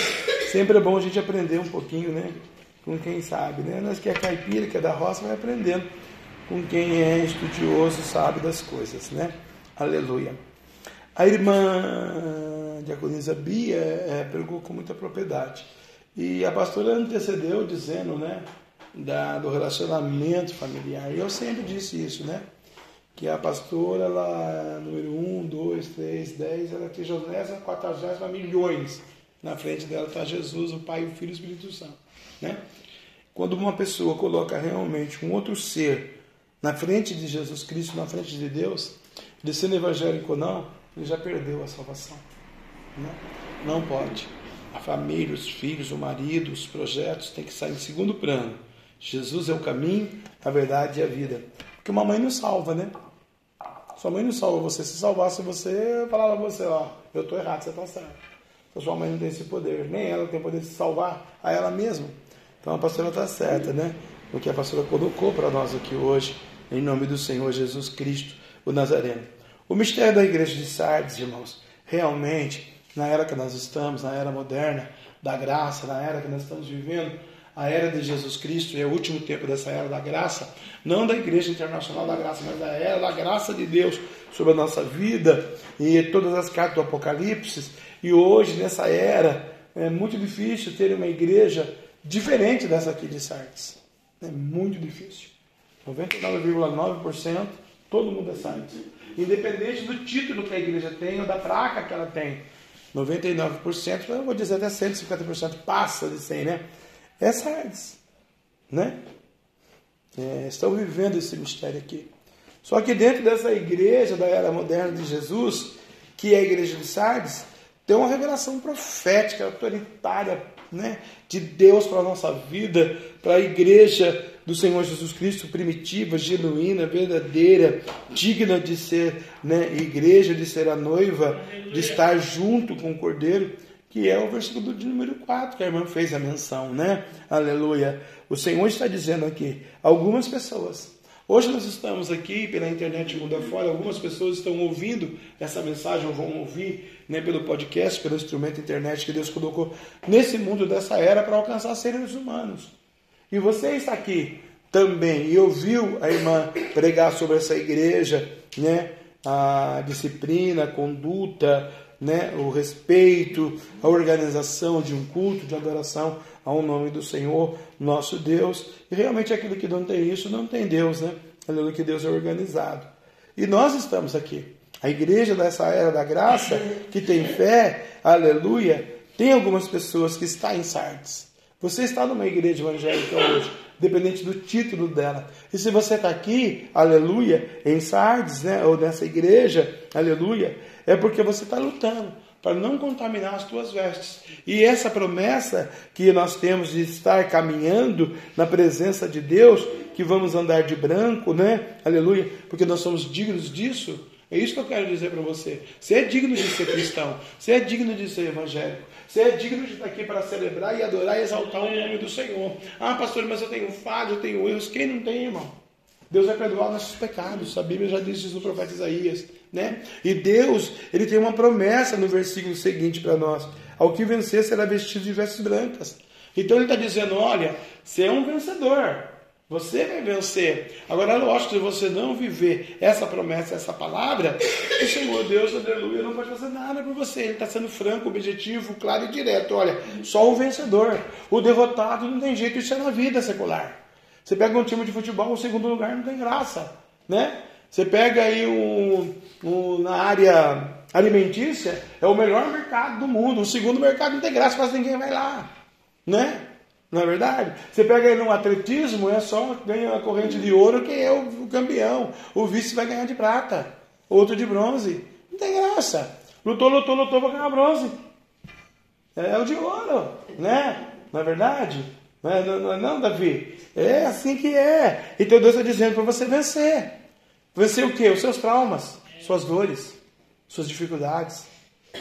Sempre é bom a gente aprender um pouquinho, né? Com quem sabe, né? Nós que é caipira, que é da roça, vai aprendendo com quem é estudioso, sabe das coisas, né? Aleluia. A irmã diaconisa Bia é, pregou com muita propriedade. E a pastora antecedeu dizendo, né, da, do relacionamento familiar. E eu sempre disse isso, né? Que a pastora, ela, número 1, 2, 3, 10, ela tem Josésia, 40 milhões. Na frente dela está Jesus, o Pai, o Filho e o Espírito Santo. Né? Quando uma pessoa coloca realmente um outro ser na frente de Jesus Cristo, na frente de Deus, de sendo evangélico ou não, ele já perdeu a salvação. Né? Não pode. A família, os filhos, o marido, os projetos têm que sair em segundo plano. Jesus é o caminho, a verdade e a vida. Porque uma mãe não salva, né? Sua mãe não salva você. Se salvasse você, falava você, ó, eu estou errado, você está certo. Então sua mãe não tem esse poder. Nem ela tem poder de salvar a ela mesma. Então a pastora está certa, né? O que a pastora colocou para nós aqui hoje, em nome do Senhor Jesus Cristo, o Nazareno. O mistério da igreja de Sardes, irmãos, realmente, na era que nós estamos, na era moderna, da graça, na era que nós estamos vivendo, a era de Jesus Cristo, e é o último tempo dessa era da graça, não da Igreja Internacional da Graça, mas da era da graça de Deus sobre a nossa vida e todas as cartas do Apocalipse. E hoje, nessa era, é muito difícil ter uma igreja diferente dessa aqui de Sardes. É muito difícil. 99,9% todo mundo é Sardes. Independente do título que a igreja tem ou da placa que ela tem. 99%, eu vou dizer até 150% passa de 100, né? É Sardes. Né? É, estão vivendo esse mistério aqui. Só que dentro dessa igreja da era moderna de Jesus, que é a igreja de Sardes, tem uma revelação profética, autoritária, né, de Deus para a nossa vida, para a igreja do Senhor Jesus Cristo, primitiva, genuína, verdadeira, digna de ser né, igreja, de ser a noiva, de estar junto com o Cordeiro, que é o versículo de número 4, que a irmã fez a menção, né? Aleluia. O Senhor está dizendo aqui, algumas pessoas Hoje nós estamos aqui pela internet mundo afora, algumas pessoas estão ouvindo essa mensagem, ou vão ouvir né, pelo podcast, pelo instrumento internet que Deus colocou nesse mundo dessa era para alcançar seres humanos. E você está aqui também e ouviu a irmã pregar sobre essa igreja, né, a disciplina, a conduta, né, o respeito, a organização de um culto de adoração ao nome do Senhor, nosso Deus. E realmente aquilo que não tem isso, não tem Deus, né? Aleluia, que Deus é organizado. E nós estamos aqui. A igreja dessa era da graça, que tem fé, aleluia, tem algumas pessoas que estão em Sardes. Você está numa igreja evangélica hoje, dependente do título dela. E se você está aqui, aleluia, em Sardes, né, ou nessa igreja, aleluia, é porque você está lutando para não contaminar as tuas vestes. E essa promessa que nós temos de estar caminhando na presença de Deus, que vamos andar de branco, né? Aleluia, porque nós somos dignos disso. É isso que eu quero dizer para você. Você é digno de ser cristão, você é digno de ser evangélico, você é digno de estar aqui para celebrar e adorar e exaltar o nome do Senhor. Ah, pastor, mas eu tenho falhas, eu tenho erros. Quem não tem, irmão? Deus vai perdoar nossos pecados. A Bíblia já diz isso no profeta Isaías. Né? E Deus, ele tem uma promessa no versículo seguinte para nós: ao que vencer será vestido de vestes brancas. Então ele está dizendo: olha, você é um vencedor. Você vai vencer. Agora, é lógico, se você não viver essa promessa, essa palavra, o Senhor Deus, aleluia, não pode fazer nada por você. Ele está sendo franco, objetivo, claro e direto. Olha, só o vencedor. O derrotado não tem jeito, isso é na vida secular. Você pega um time de futebol, o segundo lugar não tem graça, né? Você pega aí um, um, na área alimentícia, é o melhor mercado do mundo. O segundo mercado não tem graça, quase ninguém vai lá, né? Não é verdade? Você pega aí no atletismo, é só ganha a corrente de ouro quem é o, campeão. O vice vai ganhar de prata, outro de bronze. Não tem graça. Lutou, lutou, lutou para ganhar bronze. É o de ouro, né? Não é verdade? Não, é, não, não, não, Davi? É assim que é. Então Deus está dizendo para você vencer. Vencer o quê? Os seus traumas, suas dores, suas dificuldades,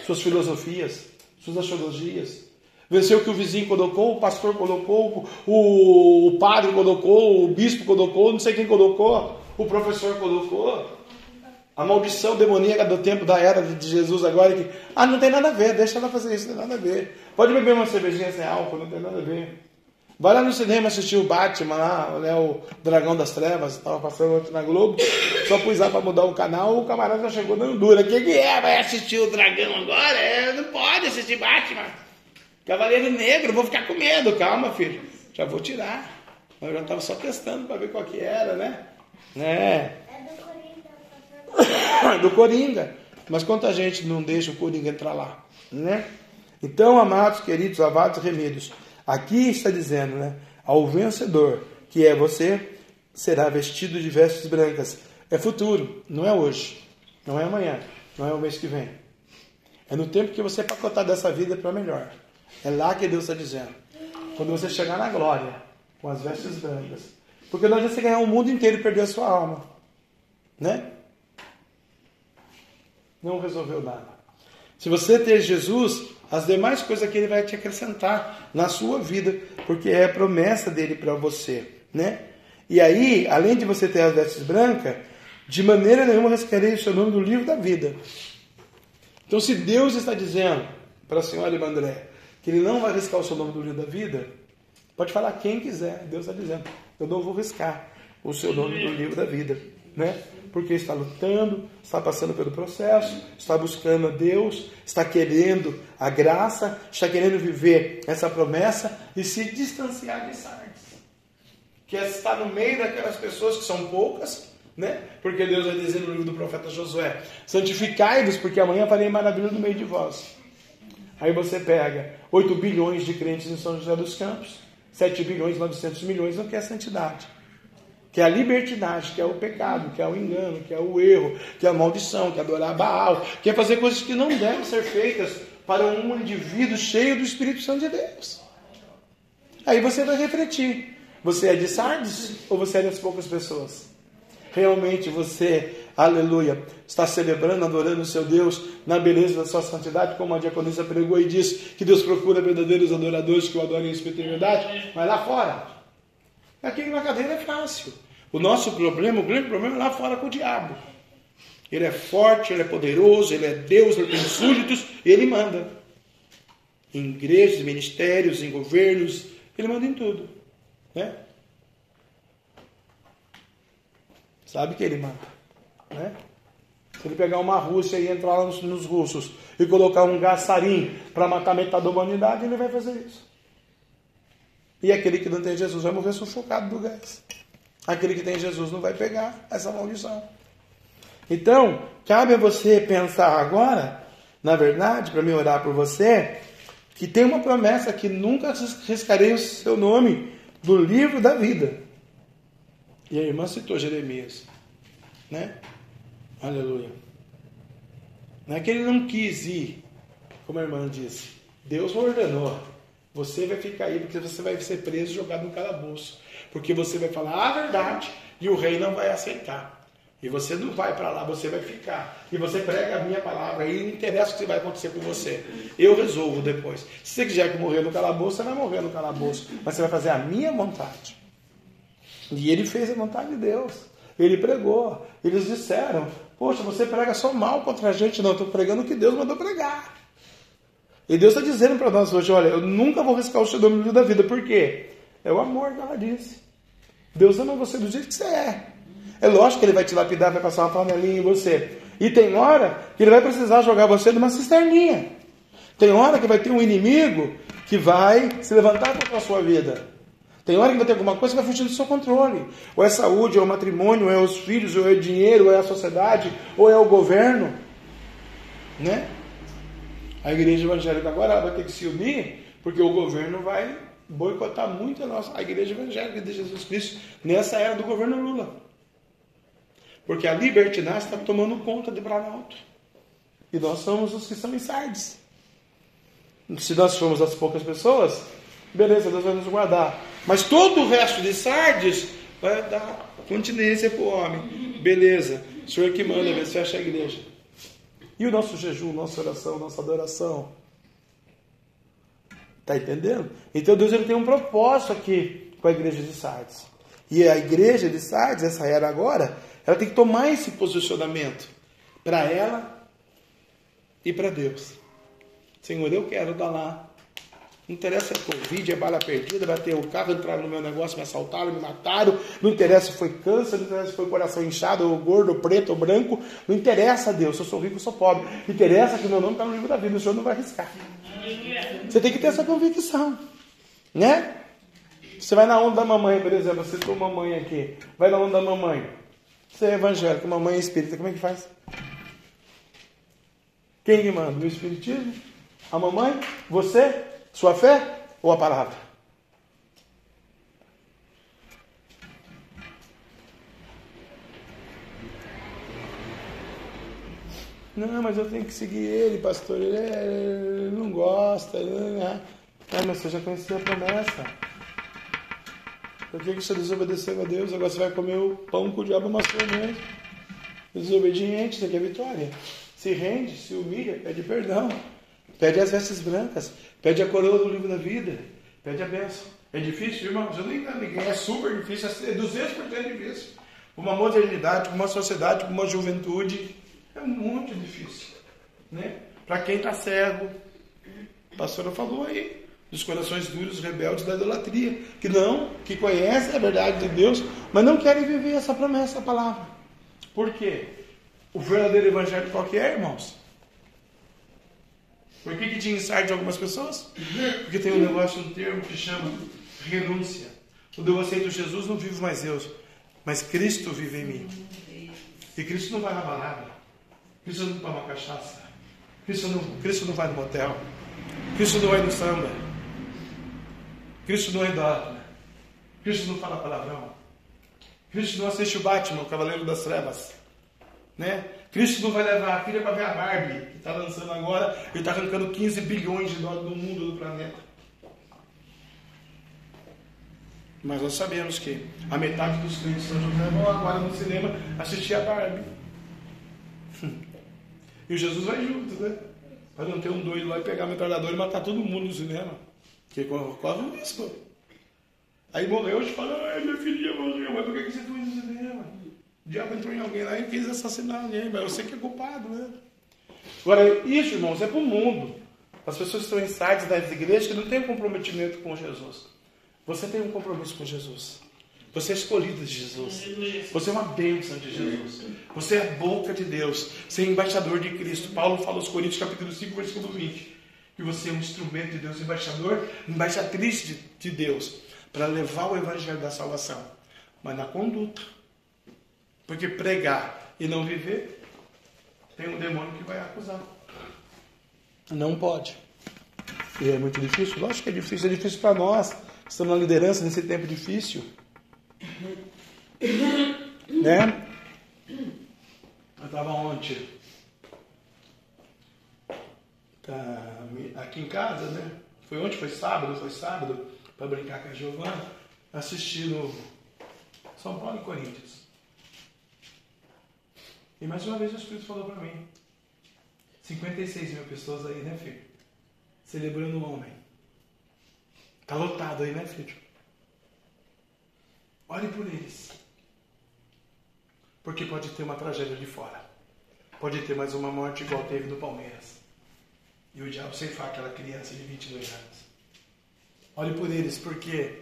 suas filosofias, suas astrologias. Vencer o que o vizinho colocou, o pastor colocou, o, o padre colocou, o bispo colocou, não sei quem colocou, o professor colocou. A maldição demoníaca do tempo da era de Jesus agora que, ah, não tem nada a ver, deixa ela fazer isso, não tem nada a ver. Pode beber uma cervejinha sem álcool, não tem nada a ver. Vai lá no cinema assistir o Batman lá, né, o Dragão das Trevas, estava passando ontem na Globo. Só pus lá mudar o canal, o camarada já chegou dando dura. O que, que é? Vai assistir o Dragão agora? É, não pode assistir Batman. Cavaleiro Negro, vou ficar com medo. Calma, filho. Já vou tirar. Eu já estava só testando para ver qual que era, né? É. É do Coringa. Mas quanta gente não deixa o Coringa entrar lá, né? Então, amados, queridos, lavados remidos. Aqui está dizendo, né? Ao vencedor, que é você, será vestido de vestes brancas. É futuro, não é hoje, não é amanhã, não é o mês que vem. É no tempo que você pacotar dessa vida para melhor. É lá que Deus está dizendo. Quando você chegar na glória, com as vestes brancas. Porque não adianta você ganhar o mundo inteiro e perder a sua alma. Né? Não resolveu nada. Se você ter Jesus, as demais coisas que ele vai te acrescentar na sua vida, porque é a promessa dele para você, né? E aí, além de você ter as vestes brancas, de maneira nenhuma rascarei o seu nome do livro da vida. Então, se Deus está dizendo para a senhora André que ele não vai riscar o seu nome do livro da vida, pode falar quem quiser, Deus está dizendo, eu não vou riscar o seu nome do livro da vida, né? porque está lutando, está passando pelo processo, está buscando a Deus, está querendo a graça, está querendo viver essa promessa e se distanciar de Sardes. que é estar no meio daquelas pessoas que são poucas, né? Porque Deus vai dizer no livro do profeta Josué: santificai-vos, porque amanhã farei maravilha no meio de vós. Aí você pega 8 bilhões de crentes em São José dos Campos, 7 bilhões, 900 milhões não quer santidade. Que é a libertinagem, que é o pecado, que é o engano, que é o erro, que é a maldição, que é adorar Baal, que é fazer coisas que não devem ser feitas para um indivíduo cheio do Espírito Santo de Deus. Aí você vai refletir: você é de Sardes ou você é das poucas pessoas? Realmente você, aleluia, está celebrando, adorando o seu Deus na beleza da sua santidade, como a diaconisa pregou e disse que Deus procura verdadeiros adoradores que o adorem em espírito e verdade, mas lá fora. Aqui na cadeira é fácil. O nosso problema, o grande problema é lá fora com o diabo. Ele é forte, ele é poderoso, ele é Deus, ele tem súditos ele manda. Em igrejas, ministérios, em governos, ele manda em tudo. Né? Sabe que ele mata. Né? Se ele pegar uma Rússia e entrar lá nos, nos russos e colocar um gás para matar metade da humanidade, ele vai fazer isso. E aquele que não tem Jesus vai morrer sufocado do gás. Aquele que tem Jesus não vai pegar essa maldição. Então, cabe a você pensar agora, na verdade, para me orar por você, que tem uma promessa que nunca riscarei o seu nome do livro da vida. E a irmã citou Jeremias, né? Aleluia. Não é que ele não quis ir, como a irmã disse. Deus ordenou. Você vai ficar aí porque você vai ser preso e jogado no calabouço. Porque você vai falar a verdade e o rei não vai aceitar. E você não vai para lá, você vai ficar. E você prega a minha palavra. E não interessa o que vai acontecer com você. Eu resolvo depois. Se você quiser morrer no calabouço, você vai morrer no calabouço. Mas você vai fazer a minha vontade. E ele fez a vontade de Deus. Ele pregou. Eles disseram: Poxa, você prega só mal contra a gente. Não, estou pregando o que Deus mandou pregar. E Deus está dizendo para nós hoje: Olha, eu nunca vou riscar o seu domínio da vida. Por quê? É o amor que ela disse. Deus ama você do jeito que você é. É lógico que ele vai te lapidar, vai passar uma panelinha em você. E tem hora que ele vai precisar jogar você numa cisterninha. Tem hora que vai ter um inimigo que vai se levantar contra a sua vida. Tem hora que vai ter alguma coisa que vai fugir do seu controle. Ou é saúde, ou é o matrimônio, ou é os filhos, ou é o dinheiro, ou é a sociedade, ou é o governo. Né? A igreja evangélica agora vai ter que se unir, porque o governo vai boicotar muito a, nossa, a igreja evangélica de Jesus Cristo nessa era do governo Lula. Porque a libertinagem está tomando conta de Planalto. E nós somos os que estão em. Se nós formos as poucas pessoas, beleza, Deus vai nos guardar. Mas todo o resto de Sardes vai dar continência para o homem. Beleza, o Senhor que manda, se fecha a igreja. E o nosso jejum, nossa oração, nossa adoração? Está entendendo? Então Deus ele tem um propósito aqui com a igreja de Sardes. E a igreja de Sardes, essa era agora, ela tem que tomar esse posicionamento para ela e para Deus. Senhor, eu quero dar lá. Não interessa se é Covid, é bala perdida, bater o carro, entrar no meu negócio, me assaltaram, me mataram. Não interessa se foi câncer, não interessa se foi coração inchado, ou gordo, ou preto, ou branco. Não interessa, Deus, se eu sou rico, eu sou pobre. Interessa que meu nome está no livro da vida, o Senhor não vai arriscar. Você tem que ter essa convicção. Né? Você vai na onda da mamãe, por exemplo, você citou mamãe aqui. Vai na onda da mamãe. Você é evangélico, mamãe é espírita, como é que faz? Quem que manda? O espiritismo? A mamãe? Você? Sua fé? Ou a palavra? Não, mas eu tenho que seguir ele, pastor. Ele, é, ele não gosta. Ele, é. é, mas você já conhecia a promessa. Por que você desobedeceu a Deus? Agora você vai comer o pão que o diabo amassou mesmo. Desobediente, você quer vitória. Se rende, se humilha, pede perdão. Pede as vestes brancas. Pede a coroa do livro da vida. Pede a bênção. É difícil, irmão? Eu não engano ninguém. É super difícil. É 200% difícil. Uma modernidade, uma sociedade, uma juventude é muito difícil. Né? Para quem está cego, a pastora falou aí, dos corações duros, rebeldes da idolatria, que não, que conhecem a verdade de Deus, mas não querem viver essa promessa, a palavra. Por quê? O verdadeiro evangelho qual que é, irmãos? Por que, que tinha insight de algumas pessoas? Porque tem um negócio, um termo que chama renúncia. Quando eu aceito Jesus, não vivo mais eu, mas Cristo vive em mim. E Cristo não vai na balada. Cristo não toma cachaça. Cristo não, Cristo não vai no motel. Cristo não vai no samba. Cristo não é idólatra. Cristo não fala palavrão. Cristo não assiste o Batman, o Cavaleiro das Trevas. Né? Cristo não vai levar a filha para ver a Barbie, que está lançando agora, e está arrancando 15 bilhões de dólares do mundo, do planeta. Mas nós sabemos que a metade dos São José vão agora no cinema assistir a Barbie. E o Jesus vai junto, né? Para não ter um doido lá e pegar a metralhadora e matar todo mundo no cinema. Que corre um risco. Aí morreu, e fala, ai, minha filhinha morreu, mas por que você foi no cinema? O diabo entrou em alguém lá e quis assassinar alguém, mas você que é culpado, né? Agora, isso, irmãos, é para o mundo. As pessoas estão em sites das igrejas que não têm comprometimento com Jesus. Você tem um compromisso com Jesus. Você é escolhido de Jesus. Você é uma bênção de Jesus. Você é a boca de Deus. Você é embaixador de Cristo. Paulo fala aos Coríntios, capítulo 5, versículo 20. Que você é um instrumento de Deus, embaixador, embaixatriz de Deus, para levar o evangelho da salvação. Mas na conduta. Porque pregar e não viver, tem um demônio que vai acusar. Não pode. E é muito difícil? Lógico que é difícil. É difícil para nós estamos na liderança nesse tempo difícil. Né? Eu estava ontem tá, aqui em casa, né? Foi ontem, foi sábado, foi sábado, para brincar com a Giovana, assistindo São Paulo e Corinthians. E mais uma vez o Espírito falou para mim: 56 mil pessoas aí, né, filho? Celebrando o homem. Tá lotado aí, né, filho? Ore por eles. Porque pode ter uma tragédia de fora. Pode ter mais uma morte igual teve no Palmeiras. E o diabo ceifar aquela criança de 22 anos. Ore por eles, porque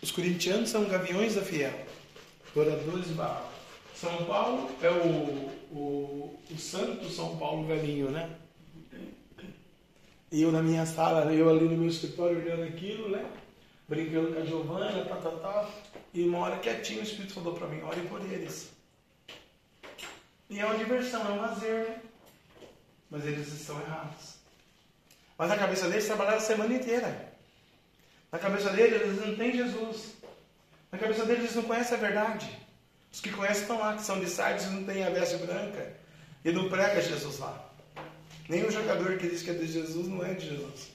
os corintianos são gaviões da fiel, adoradores de Baal. São Paulo é o, o, o santo São Paulo velhinho, né? E eu na minha sala, eu ali no meu escritório olhando aquilo, né? Brincando com a Giovana, tal, tal, tal. E uma hora quietinho o Espírito falou para mim, ore por eles. E é uma diversão, é um lazer, né? Mas eles estão errados. Mas na cabeça deles trabalharam a semana inteira. Na cabeça deles eles não têm Jesus. Na cabeça deles eles não conhecem a verdade. Os que conhecem estão lá, que são de Sardes e não têm a veste branca. E não prega Jesus lá. O jogador que diz que é de Jesus não é de Jesus.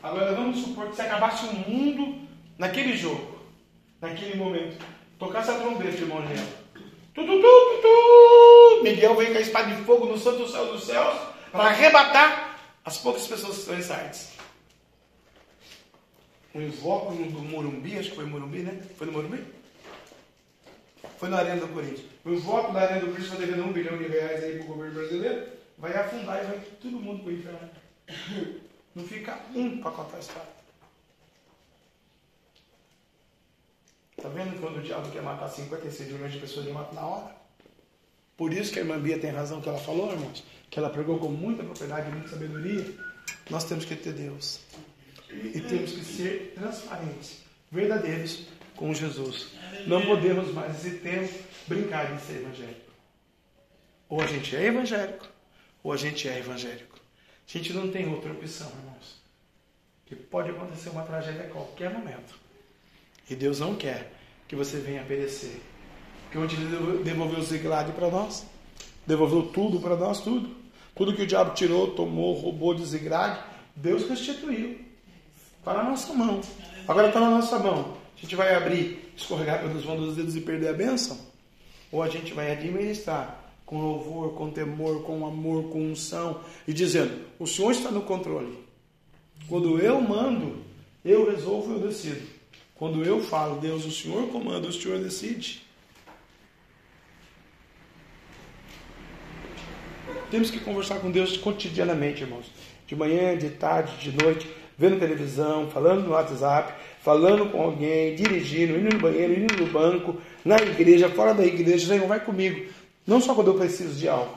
Agora vamos supor que se acabasse o mundo naquele jogo, naquele momento. Tocasse a trombeta, irmão Miguel. Tu, tu, tu, tu. Miguel veio com a espada de fogo no santo céu dos céus para arrebatar as poucas pessoas que estão em Sardes. Um invóculo do Morumbi, acho que foi Morumbi, né? Foi no Morumbi? Foi na Arena do Corinthians. O invóculo da Arena do Corinthians está devendo um bilhão de reais aí para o governo brasileiro vai afundar e vai todo mundo para o inferno. Não fica um para contar a história. Está vendo quando o diabo quer matar 56 milhões de pessoas, ele mata na hora? Por isso que a irmã Bia tem razão que ela falou, irmãos, que ela pregou com muita propriedade e muita sabedoria. Nós temos que ter Deus. E temos que ser transparentes, verdadeiros com Jesus. Não podemos mais, nesse tempo, brincar de ser evangélico. Ou a gente é evangélico, ou a gente é evangélico. A gente não tem outra opção, irmãos. Que pode acontecer uma tragédia a qualquer momento. E Deus não quer que você venha perecer. Porque onde Ele devolveu o Ziglag para nós, devolveu tudo para nós, tudo. Tudo que o diabo tirou, tomou, roubou de Ziglag, Deus restituiu. Está na nossa mão. Agora está na nossa mão. A gente vai abrir, escorregar pelos vãos dos dedos e perder a bênção? Ou a gente vai administrar com louvor, com temor, com amor, com unção, e dizendo: O Senhor está no controle. Quando eu mando, eu resolvo, eu decido. Quando eu falo, Deus, o Senhor comanda, o Senhor decide. Temos que conversar com Deus cotidianamente, irmãos. De manhã, de tarde, de noite, vendo televisão, falando no WhatsApp, falando com alguém, dirigindo, indo no banheiro, indo no banco, na igreja, fora da igreja. Senhor, vai comigo. Não só quando eu preciso de algo.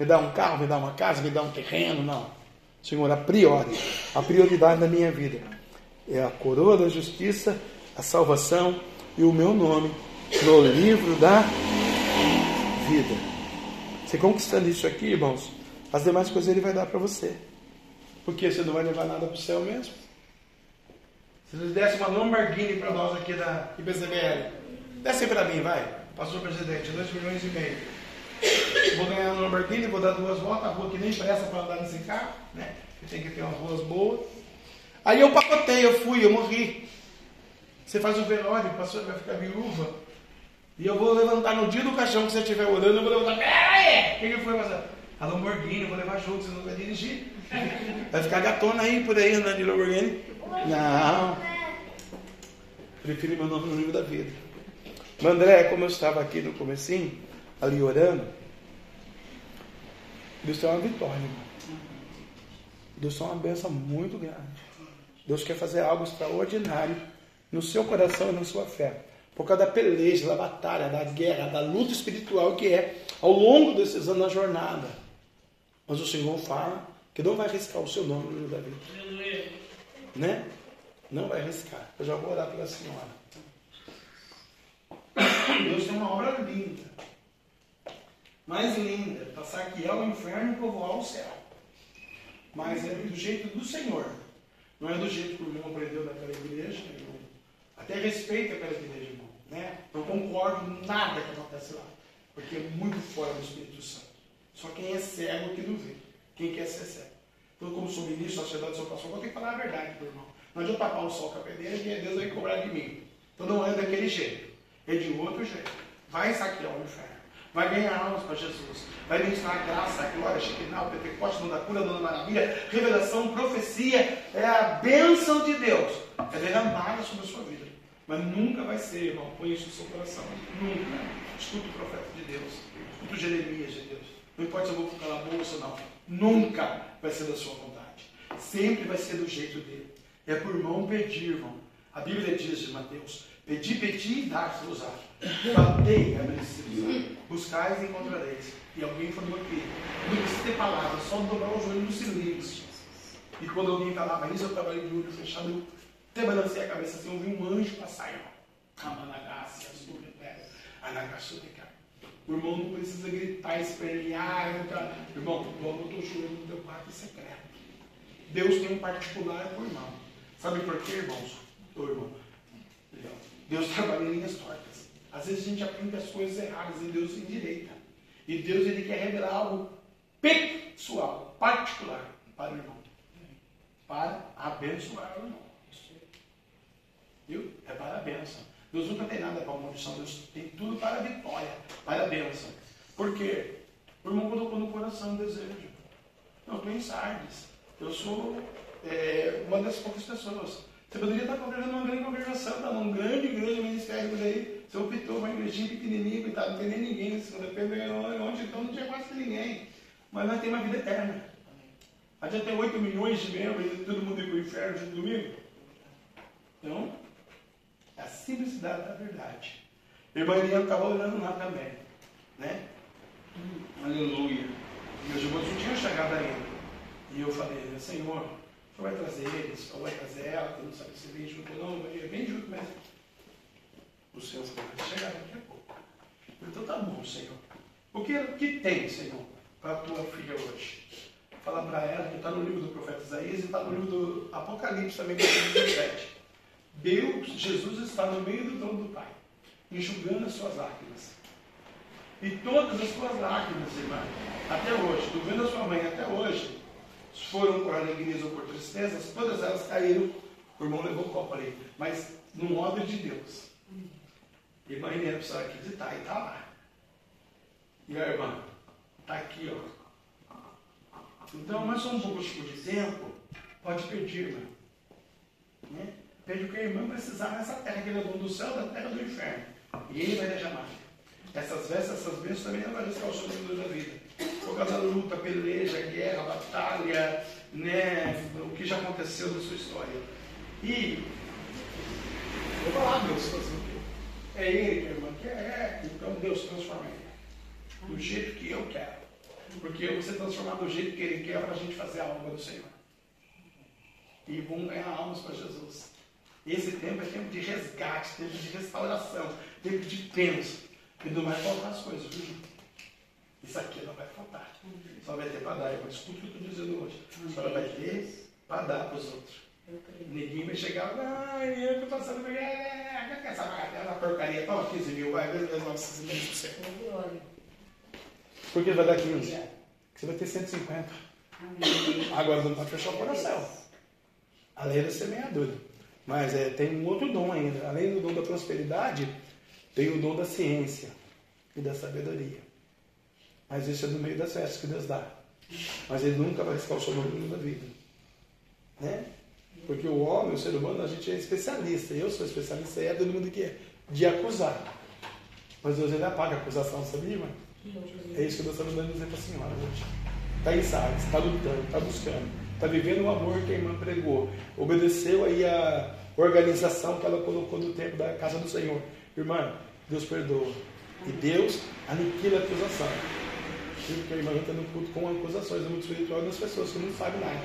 Me dá um carro, me dá uma casa, me dá um terreno, não. Senhor, a priori, a prioridade da minha vida é a coroa da justiça, a salvação e o meu nome no livro da vida. Você conquistando isso aqui, irmãos, as demais coisas ele vai dar para você. Porque você não vai levar nada para o céu mesmo. Se eles dessem uma Lamborghini para nós aqui da IBCBL, desce para mim, vai. Pastor presidente, 2 milhões e meio. Vou ganhar uma Lamborghini, vou dar duas voltas, a rua que nem presta para andar nesse carro, né? Tem que ter umas ruas boas. Aí eu pacotei, eu fui, eu morri. Você faz o velório, o pastor vai ficar viúva. E eu vou levantar no dia do caixão que você estiver orando, eu vou levantar. Peraí! O que, que foi, pastor? A Lamborghini, eu vou levar junto, você não vai dirigir. Vai ficar gatona aí por aí andando de Lamborghini. Não. Prefiro meu nome no livro da vida. Mas André, como eu estava aqui no comecinho, ali orando, Deus tem uma vitória, irmão. Deus tem uma benção muito grande. Deus quer fazer algo extraordinário no seu coração e na sua fé. Por causa da peleja, da batalha, da guerra, da luta espiritual que é ao longo desses anos na jornada. Mas o Senhor fala que não vai arriscar o seu nome no livro da vida. Né? Não vai arriscar. Eu já vou orar pela senhora. Deus tem uma obra linda. Mais linda. Para saquear o inferno e povoar o céu. Mas é do jeito do Senhor. Não é do jeito que o irmão aprendeu naquela igreja. Eu até respeito aquela igreja, irmão. Né? Não concordo nada que acontece lá. Porque é muito fora do Espírito Santo. Só quem é cego que não vê. Quem quer ser cego. Então, como sou ministro, sacerdote, sou pastor, eu tenho que falar a verdade o irmão. Não adianta tapar o sol com a peneira que Deus vai cobrar de mim. Então não é daquele jeito. É de outro jeito. Vai saquear o inferno. Vai ganhar almas para Jesus. Vai ministrar a graça, a glória, a o Pentecoste, dona cura, dona maravilha, revelação, profecia. É a bênção de Deus. É derramada sobre a sua vida. Mas nunca vai ser, irmão. Põe isso no seu coração. Nunca. Escuta o profeta de Deus. Escuta o Jeremias de Deus. Não importa se eu vou ficar na bolsa não. Nunca vai ser da sua vontade. Sempre vai ser do jeito dele. É por mão pedir, irmão. A Bíblia diz de Mateus: Pedi, pedi e dar-se-vos-á. Batei, abrir-se-vos-á. Buscais e encontrareis. E alguém falou aqui: não precisa ter palavras, só dobrar o joelho nos cilindros. E quando alguém falava isso, eu trabalhei de olho fechado, até balancei a cabeça assim, eu vi um anjo passar, irmão. Amanagasse, o irmão não precisa gritar, espernear. Irmão, logo eu estou chorando no meu quarto secreto. Deus tem um particular com o irmão. Sabe por quê, irmãos? Ô, irmão. Deus trabalha em linhas tortas. Às vezes a gente aprende as coisas erradas e Deus endireita. E Deus ele quer revelar algo pessoal, particular para o irmão. Para abençoar o irmão. Viu? É para a bênção. Deus nunca tem nada para a maldição. Deus tem tudo para a vitória, para a bênção. Por quê? O irmão colocou no coração um desejo. Não, estou em Sardes. Eu sou é, uma das poucas pessoas. Você poderia estar congregando uma grande congregação, tá? num grande igreja ministério por aí. Você optou uma igrejinha pequenininha, coitado, não tem nem ninguém segunda-feira, onde então não tinha quase ninguém. Mas nós temos uma vida eterna. A gente tem 8 milhões de membros e todo mundo ir para o inferno de domingo. Então, é a simplicidade da verdade. A irmã Eliana estava olhando lá também. Né? Hum, aleluia. Meus irmãos não tinham chegado ainda. E eu falei, Senhor, senhor vai trazer eles, ou vai trazer ela, que não sabe se vem junto ou não, vem junto mesmo. O Senhor falou, vai chegar daqui a pouco. Então tá bom, Senhor. O que, que tem, Senhor, para a tua filha hoje? Fala para ela que está no livro do profeta Isaías e está no livro do Apocalipse também, capítulo 17. Deus, Jesus está no meio do trono do Pai, enxugando as suas lágrimas. E todas as suas lágrimas, irmã, até hoje, do vendo a sua mãe até hoje, foram por alegrias ou por tristezas, todas elas caíram. O irmão levou o copo ali, mas no modo de Deus. Irmã Inês precisa acreditar e está lá. E a irmã está aqui, ó. Então, mais um pouco de tempo, pode pedir, irmã. Né? O que a irmã precisar nessa terra, que ele é dono do céu, da terra do inferno. E ele vai derramar. Essas vestes, essas bênçãos também não vai riscar o seu da vida. Por causa da luta, peleja, guerra, batalha, né, o que já aconteceu na sua história. E vou falar, Deus, fazer o quê? É ele que a irmã quer, é, então Deus transforma ele. Do jeito que eu quero. Porque eu vou ser transformado do jeito que ele quer para a gente fazer a obra do Senhor. E vamos ganhar almas para Jesus. Esse tempo é tempo de resgate, tempo de restauração, tempo de tempos. E não vai faltar as coisas, viu? Isso aqui não vai faltar. Só vai ter para dar. Eu escuto o que eu estou dizendo hoje. Só vai ter para dar para os outros. Ninguém vai chegar, ai, eu estou passando por é, essa bagatela, porcaria, toma 15 mil, vai, mil para você. Por que vai dar 15? Você vai ter 150. Agora não pode fechar o coração. A lei da semeadura. Mas é, tem um outro dom ainda. Além do dom da prosperidade, tem o dom da ciência e da sabedoria. Mas isso é no meio das festas que Deus dá. Mas ele nunca vai riscar o seu nome da vida. Né? Porque o homem, o ser humano, a gente é especialista. Eu sou especialista é do mundo que é de acusar. Mas Deus ele apaga a acusação, sabia, irmã? É isso que Deus está mandando dizer para a senhora hoje. Está em Sardes, está lutando, está buscando, está vivendo o amor que a irmã pregou. Obedeceu aí a organização que ela colocou no tempo da casa do Senhor. Irmã, Deus perdoa. E Deus aniquila a acusação. Porque a irmã está no culto com acusações. É muito espiritual das pessoas que não sabem nada.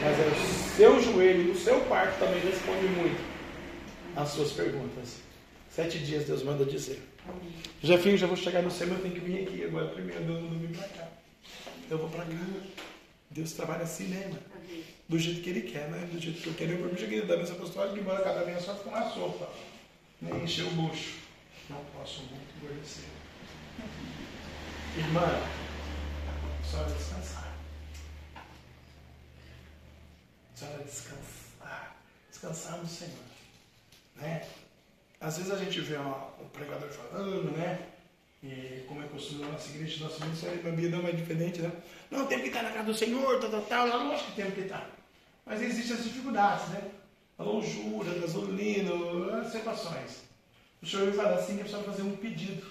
Mas é o seu joelho e o seu quarto também responde muito às suas perguntas. Sete dias Deus manda dizer. Já filho, já vou chegar no céu, eu tenho que vir aqui agora primeiro, eu não vim para cá. Eu vou para cá. Deus trabalha assim, né, irmã? Do jeito que Ele quer, né? Do jeito que eu quero. Eu permito que da mesa apostólica, embora cada vez só com uma sopa. Nem encher o bucho. Não posso muito engordecer. Irmã, só descansar. Só descansar. Descansar no Senhor. Né? Às vezes a gente vê uma, um pregador falando, né? E como é costume na nossa igreja, nosso ministério, a Bíblia não é diferente, né? Não, tem que estar na casa do Senhor, tal, tal, tal. Lógico que tem que estar. Mas existem as dificuldades, né? A lonjura, a gasolina, as situações. O Senhor me fala assim que precisa fazer um pedido.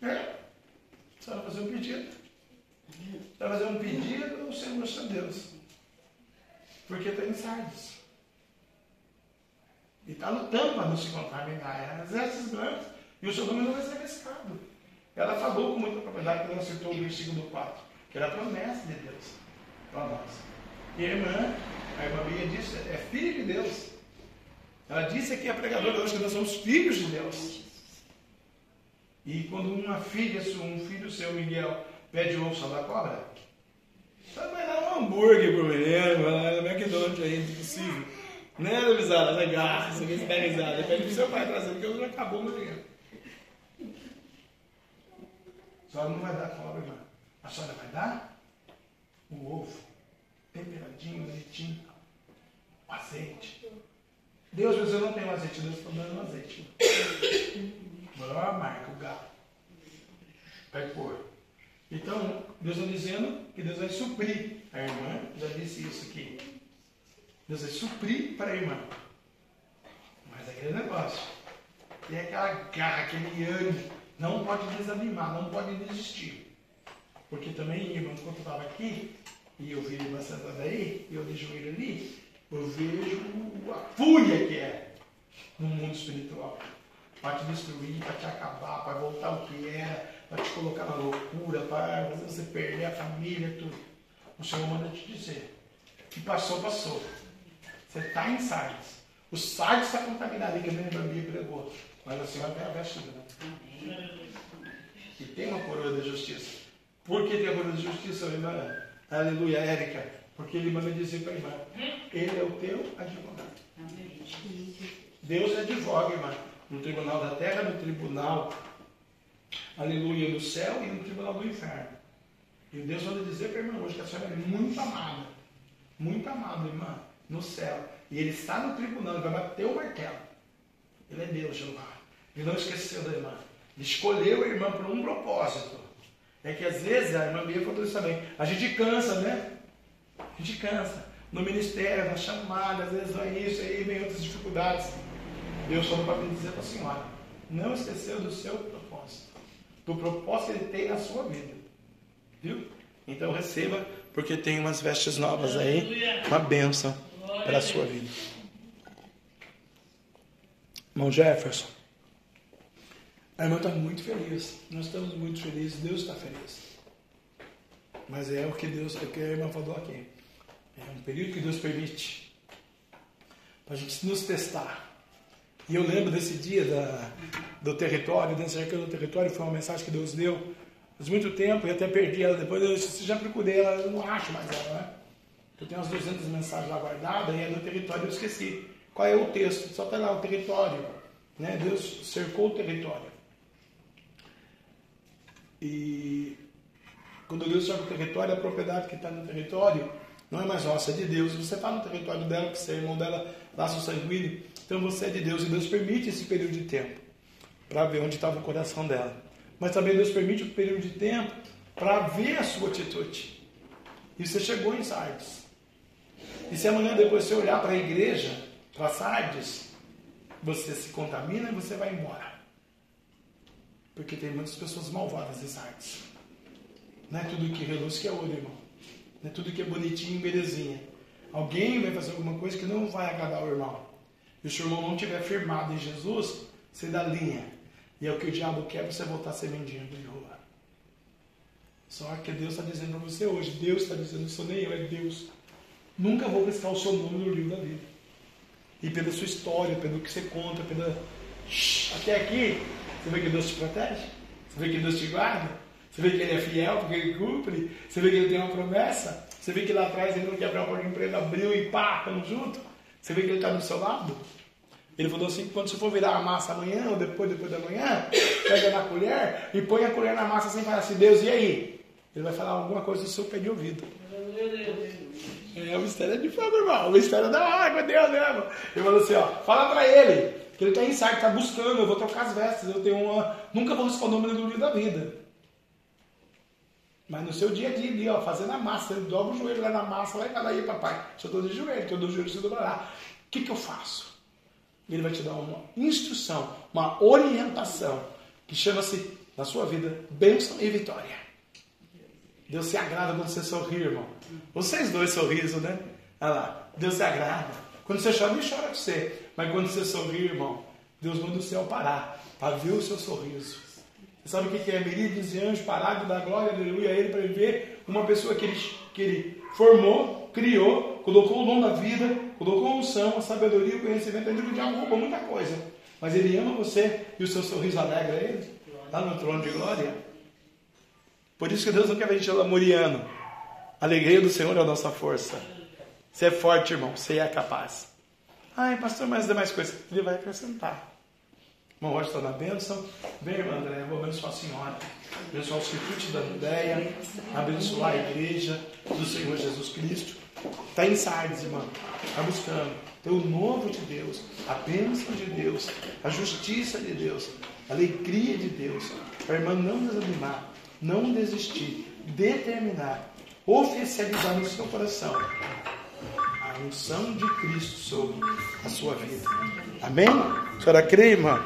É? Precisa fazer um pedido. Precisa fazer um pedido ao Senhor seu Deus. Porque está em Sardes. E está lutando para não se contaminar. É exércitos grandes. E o seu nome não vai ser arriscado. Ela falou com muita propriedade quando ela citou o versículo 4, que era a promessa de Deus para nós. E a irmã, a irmã Bia disse, é filha de Deus. Ela disse aqui a pregadora hoje que nós somos filhos de Deus. E quando uma filha, um filho seu, Miguel, pede o osso da cobra, você vai dar um hambúrguer pro menino, vai lá no McDonald's aí, impossível. Né, Luizada? Legal, você vai ficar risada. Pede pro seu pai trazer, porque hoje acabou meu dinheiro. A senhora não vai dar cobra, irmã. A senhora vai dar o ovo, temperadinho, bonitinho, azeite. Deus, você não tem o azeite, Deus está dando azeite. Melhor marca, o galo. Vai pôr. Então, Deus está dizendo que Deus vai suprir. A irmã já disse isso aqui. Deus vai suprir para a irmã. Mas é aquele negócio. Tem aquela garra, aquele ânimo. Não pode desanimar, não pode desistir. Porque também, irmã, quando eu estava aqui, e eu ele sentado aí, e eu de joelho ali, eu vejo a fúria que é no mundo espiritual. Para te destruir, para te acabar, para voltar o que era, para te colocar na loucura, para você perder a família, tudo. O Senhor manda te dizer que passou, passou. Você está em Sardes. O Sardes está contaminado, que a minha Bíblia pregou. Mas a senhora tem a vestida, né? E tem uma coroa da justiça. Por que tem a coroa da justiça, irmã? Aleluia, Érica. Porque ele manda dizer para a irmã: Ele é o teu advogado. Deus advoga, irmã. No tribunal da terra, no tribunal, aleluia, do céu e no tribunal do inferno. E Deus manda dizer para a irmã hoje que a senhora é muito amada. Muito amada, irmã, no céu. E ele está no tribunal, ele vai bater o martelo. Ele é Deus, Jeová. Ele não esqueceu da irmã. Ele escolheu a irmã por um propósito. É que às vezes, a irmã Bia falou isso também, a gente cansa, né? A gente cansa. No ministério, na chamada, às vezes vai isso, aí vem outras dificuldades. Deus falou para dizer para a senhora, não esqueceu do seu propósito. Do propósito que ele tem na sua vida. Viu? Então receba, porque tem umas vestes novas aí, uma bênção para a sua vida. Irmão Jefferson, a irmã está muito feliz. Nós estamos muito felizes. Deus está feliz. Mas é o que Deus, é o que a irmã falou aqui. É um período que Deus permite para a gente nos testar. E eu lembro desse dia da, do território, dessa cerca do território, foi uma mensagem que Deus deu faz muito tempo, e até perdi ela depois, eu já procurei ela, eu não acho mais ela, né? Eu tenho umas 200 mensagens lá guardadas, e é do território eu esqueci. Qual é o texto? Só está lá, o território. Né? Deus cercou o território. E quando Deus cerca o território, a propriedade que está no território não é mais nossa, é de Deus. Você está no território dela, que você é irmão dela, laço sanguíneo, então você é de Deus. E Deus permite esse período de tempo para ver onde estava o coração dela. Mas também Deus permite o um período de tempo para ver a sua atitude. E você chegou em Sardes. E se amanhã depois você olhar para a igreja, para Sardes, você se contamina e você vai embora. Porque tem muitas pessoas malvadas em Sardes. Não é tudo que reluz que é ouro, irmão. Não é tudo que é bonitinho e belezinha. Alguém vai fazer alguma coisa que não vai agradar o irmão. E se o irmão não estiver firmado em Jesus, você dá linha. E é o que o diabo quer você voltar a ser mendigo de rua. Só que Deus está dizendo para você hoje. Deus está dizendo, isso nem eu, é Deus. Nunca vou riscar o seu nome no livro da vida. E pela sua história, pelo que você conta, pela. Até aqui, você vê que Deus te protege? Você vê que Deus te guarda? Você vê que Ele é fiel porque Ele cumpre? Você vê que Ele tem uma promessa? Você vê que lá atrás Ele não quer abrir uma porta de emprego, abriu e pá, estamos juntos? Você vê que Ele está do seu lado? Ele falou assim: quando você for virar a massa amanhã ou depois, depois da manhã, pega na colher e põe a colher na massa sem falar assim: Deus, e aí? Ele vai falar alguma coisa do seu pé de ouvido. É, o mistério é de fogo, irmão. O mistério é da água, Deus, né, irmão? Ele falou assim, ó, fala pra ele que ele tá em insight, tá buscando, eu vou trocar as vestes, eu tenho uma... Nunca vou riscar o do livro da vida. Mas no seu dia a dia ali, ó, fazendo a massa, ele dobra o joelho lá na massa, vai falar aí, papai, se eu tô de joelho, eu dou joelho, se eu dobrar. O que que eu faço? Ele vai te dar uma instrução, uma orientação, que chama-se, na sua vida, bênção e vitória. Deus se agrada quando você sorri, irmão. Vocês dois sorriso, né? Olha lá, Deus se agrada. Quando você chora, ele chora com você. Mas quando você sorri, irmão, Deus manda o céu parar para ver o seu sorriso. Você sabe o que é miríades de anjos parados da glória, aleluia, a ele para ver uma pessoa que ele, que ele formou, criou, colocou o dom da vida, colocou a unção, a sabedoria, o conhecimento. Ele diabo rouba muita coisa. Mas ele ama você e o seu sorriso alegra ele. Lá no trono de glória. Por isso que Deus não quer ver a gente lamuriano. A alegria do Senhor é a nossa força. Você é forte, irmão. Você é capaz. Ai, pastor, mas demais coisas. Ele vai acrescentar. Irmão Rocha está na bênção. Vem, irmã André, vou abençoar a senhora. Abençoar os circuitos da ideia. Abençoar a igreja do Senhor Jesus Cristo. Está em Sardes, irmão. Está buscando. Tem o novo de Deus. A bênção de Deus. A justiça de Deus. A alegria de Deus. Para a irmã não desanimar não desistir, determinar, oficializar no seu coração a unção de Cristo sobre a sua vida. Amém? A senhora crê, irmã?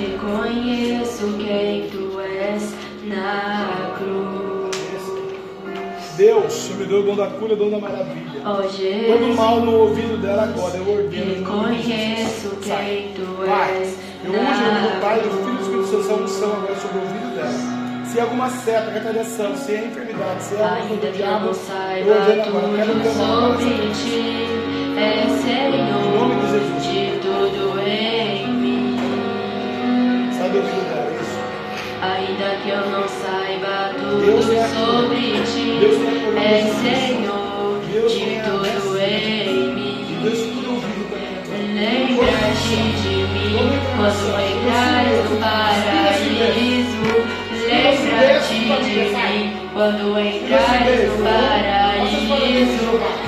Reconheço quem tu és na cruz. Deus, me deu o dom da cura, o dom da maravilha. Oh, Todo mal no ouvido dela agora, eu ordeno. Reconheço quem tu és. Eu uso o Pai, do Filho e do Espírito Santo, unção agora sobre o ouvido dela. Se é alguma seta, retaliação, se é enfermidade, se é alguma do diabo, eu ordeno agora. Quero tudo sobre ti, é Senhor, em nome de Jesus. de tudo em mim. Sai do ouvido dela, isso. Ainda que eu não saiba tudo sobre ti, é Senhor de tudo quando entrares no paraíso. Lembra-te de mim quando entrares no paraíso.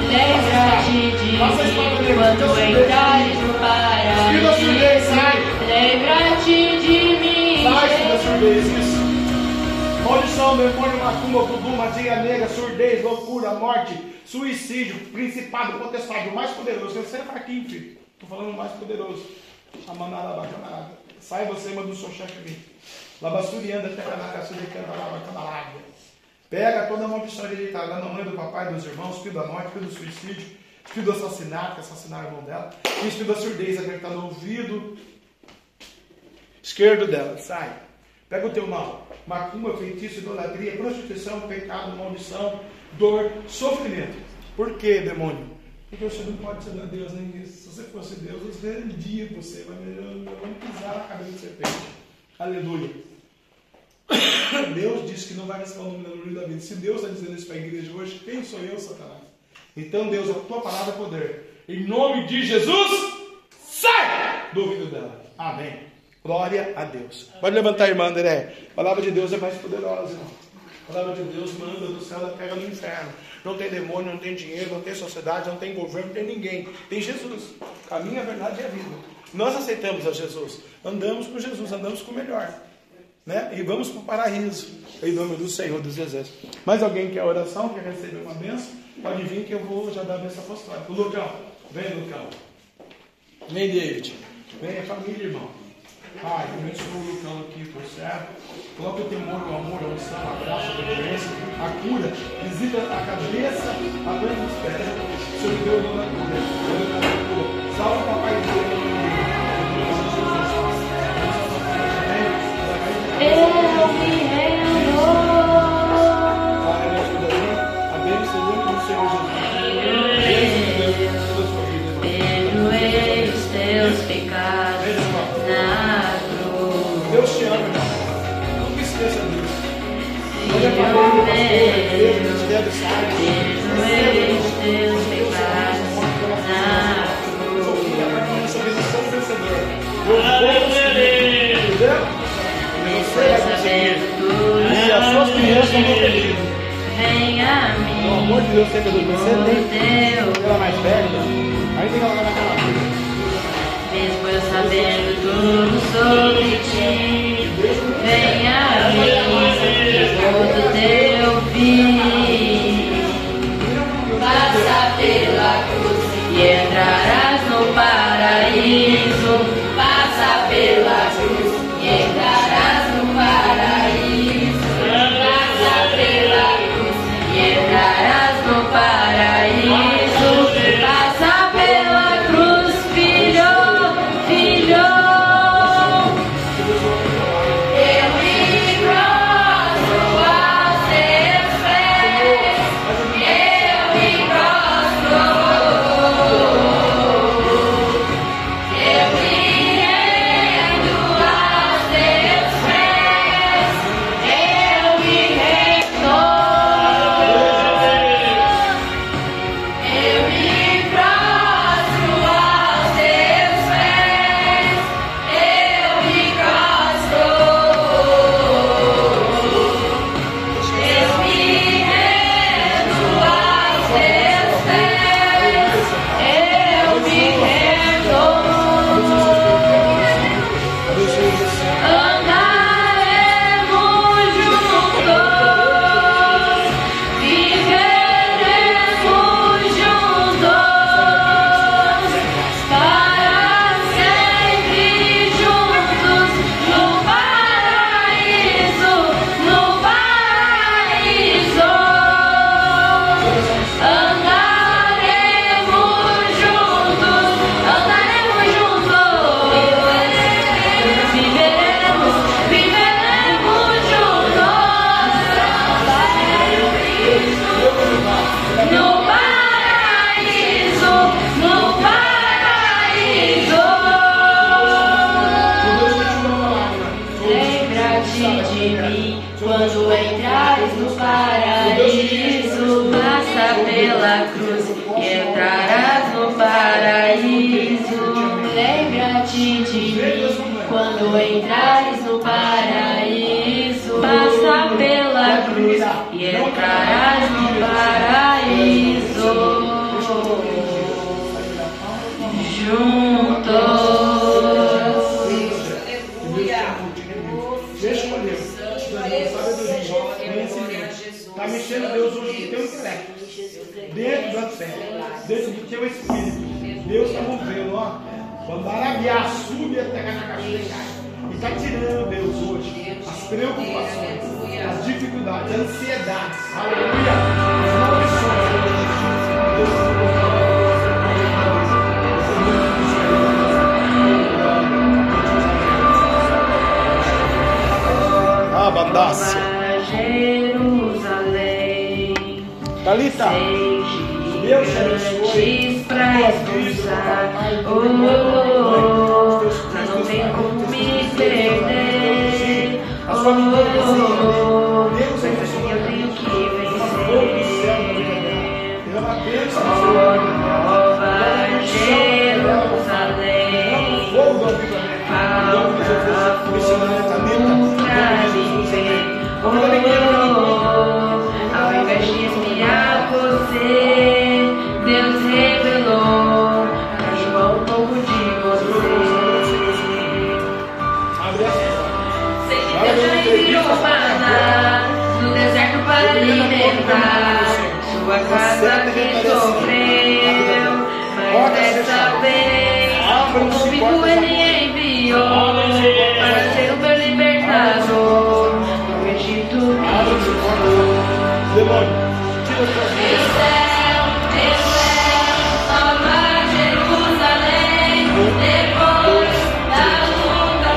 Lembra-te de mim quando entrares no paraíso. Lembra-te de mim. Sai da surdez. Maldição, demônio, macumba, voodoo, magia negra, surdez, loucura, morte, suicídio, principado, potestade, o mais poderoso. Você é fraquinho, filho. Estou falando o mais poderoso. Sai você, manda o seu chefe vir. Labassurianda. Pega toda a maldição hereditária da mamãe, do papai, dos irmãos, espírito da morte, espírito do suicídio, espírito do assassinato, que assassinaram o irmão dela, e espírito da surdez, a que está no ouvido esquerdo dela. Sai. Pega o teu mal. Macumba, feitiço, idolatria, prostituição, pecado, maldição, dor, sofrimento. Por que, demônio? Porque você não pode ser Deus nem isso. Você fosse Deus, você rendia você, mas vamos pisar na cabeça de serpente. Aleluia. Deus disse que não vai responder o nome no livro da vida. Se Deus está dizendo isso para a igreja hoje, quem sou eu, Satanás? Então, Deus, a tua palavra é poder. Em nome de Jesus, sai do ouvido dela. Amém. Glória a Deus. Pode levantar, irmã André. A palavra de Deus é mais poderosa, irmão. A palavra de Deus manda do céu, ela pega no inferno. Não tem demônio, não tem dinheiro, não tem sociedade, não tem governo, não tem ninguém. Tem Jesus. Caminho, a verdade e a vida. Nós aceitamos a Jesus. Andamos com Jesus, andamos com o melhor. Né? E vamos para o paraíso. Em nome do Senhor dos Exércitos. Mais alguém quer oração, quer receber uma bênção? Pode vir que eu vou já dar a bênção apostólica. O Lucão, vem Lucão. Vem David. Vem a família, irmão. Pai, abençoa o Lucão aqui, por certo. Coloca o temor, o amor, a unção, a graça, a obediência, a cura. Visita a cabeça, a dor dos pés. Senhor deu o nome da cura. Salve papai igreja, ministério, sabe? Os teus pecados na cruz. Entendeu? Sabendo conseguir. tudo E as suas crianças. Vem a Pelo amor mim, de Deus, Você tem Deus. ela mais velha, aí tem que ela naquela vida. Mesmo eu sabendo tudo sobre ti, vem a mim, todo teu fim. Passa pela cruz e entrarás Teu espírito. Deus está movendo, ó. Bandarabiá, sube até na caixinha. E está tirando Deus hoje as preocupações, as dificuldades, a ansiedade. Aleluia. As maldições. Deus Rababandácia. Jerusalém. Te abençoe. pra expulsar. Oh, oh, oh, mas não tem como me perder. Oh, oh, oh, mas assim eu tenho que vencer. Oh, nova Jerusalém. Falta fogo pra viver. Oh, ao invés de espiar você, alimentar sua casa que sofreu, mas dessa vez o convite ele enviou para ser o meu libertador. No Egito me nova Jerusalém, depois da luta,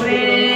que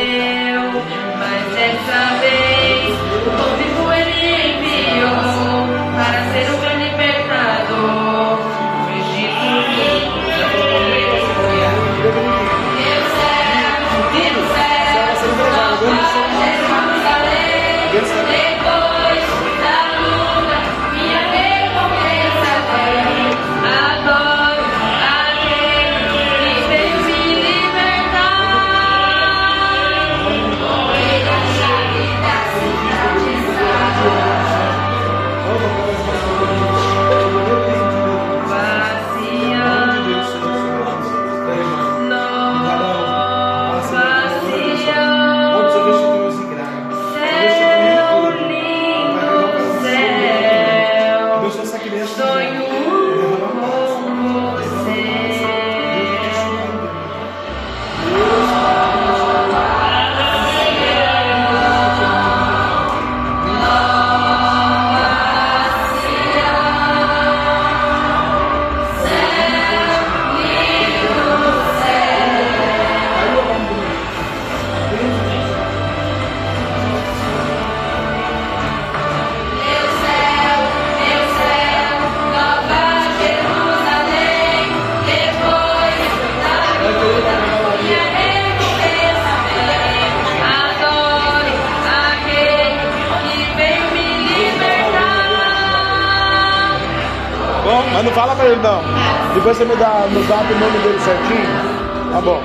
você me dá no zap o nome dele certinho. Tá bom.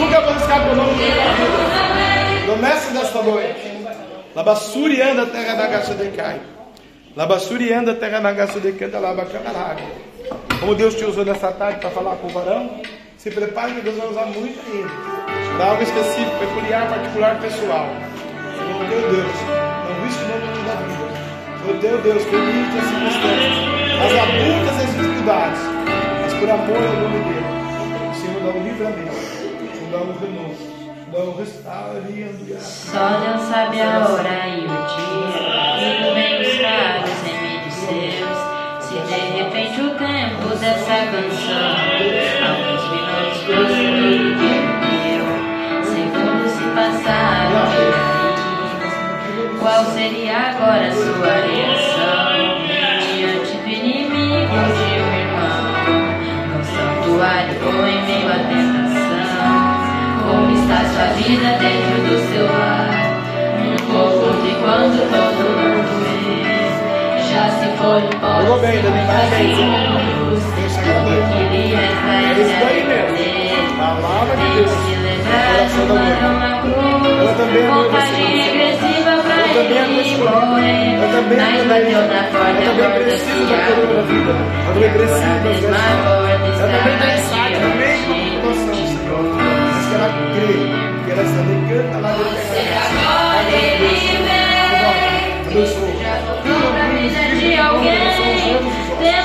Nunca vou escapar o nome dele mestre desta noite. Labassuri anda terra da gaça de cai. Labassuri anda terra da gaça de canta labacamaraga. Como Deus te usou nessa tarde para falar com o varão, se prepare que Deus vai usar muito ainda. Para algo específico, peculiar, particular, pessoal. Teu Deus, Senhor teu Deus, permite as circunstâncias, as labutas e as dificuldades, mas por amor ao nome dele. O Senhor dá o livramento, o Senhor dá o renovo. Só Deus sabe a hora e o dia que vem buscar os remédios seus. Se de repente o tempo dessa canção, alguns minutos qual seria agora a sua reação diante do inimigo, seu irmão? No santuário ou em meio à tentação? Como está sua vida dentro do seu lar? Um pouco de quando todo mundo vê. Já se foi embora, Jogou bem, também faz bem. É isso aí mesmo. Palavra de Deus. Ela também é muito também amo esse. Eu também Eu porta, a também preciso da coroa da vida. Eu também preciso A das porta Eu também está vazia. também com noção, Senhor. Mas que ela crê, que ela canta lá dentro Agora ele vem. Abençoa. Pra vida de alguém, temos que aprender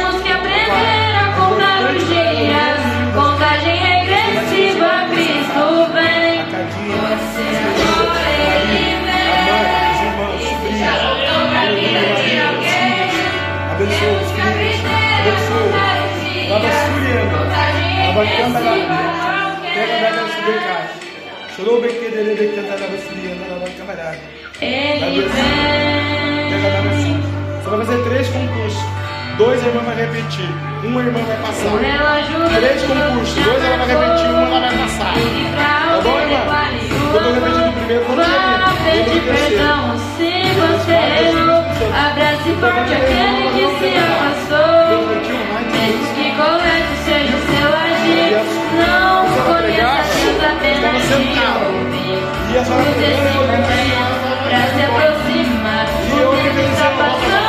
da nossa. Você vai fazer três concursos. Dois a irmã vai repetir, uma irmã vai O passar. Três concursos, dois ela vai repetir, uma ela vai passar. Tá bom, irmã? Eu tô repetindo o primeiro, quando chegar. pedir perdão se você. Abrace forte aquele que se afastou. Agir. Não conheça Deus apenas de ouvir. Esse momento pra se aproximar. O tempo está passando,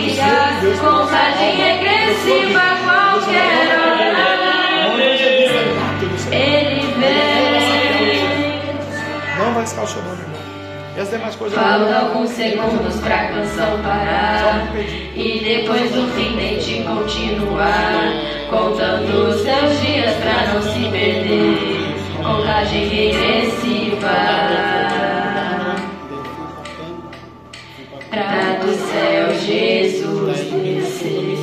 contar os dias. Contagem regressiva, qualquer hora. A. Ele vem. Não vai ficar o seu nome, irmão. E as demais coisas. Faltam alguns segundos pra canção parar E depois do fim tente continuar Contando os seus dias pra não se perder Contagem regressiva Do céu Jesus descer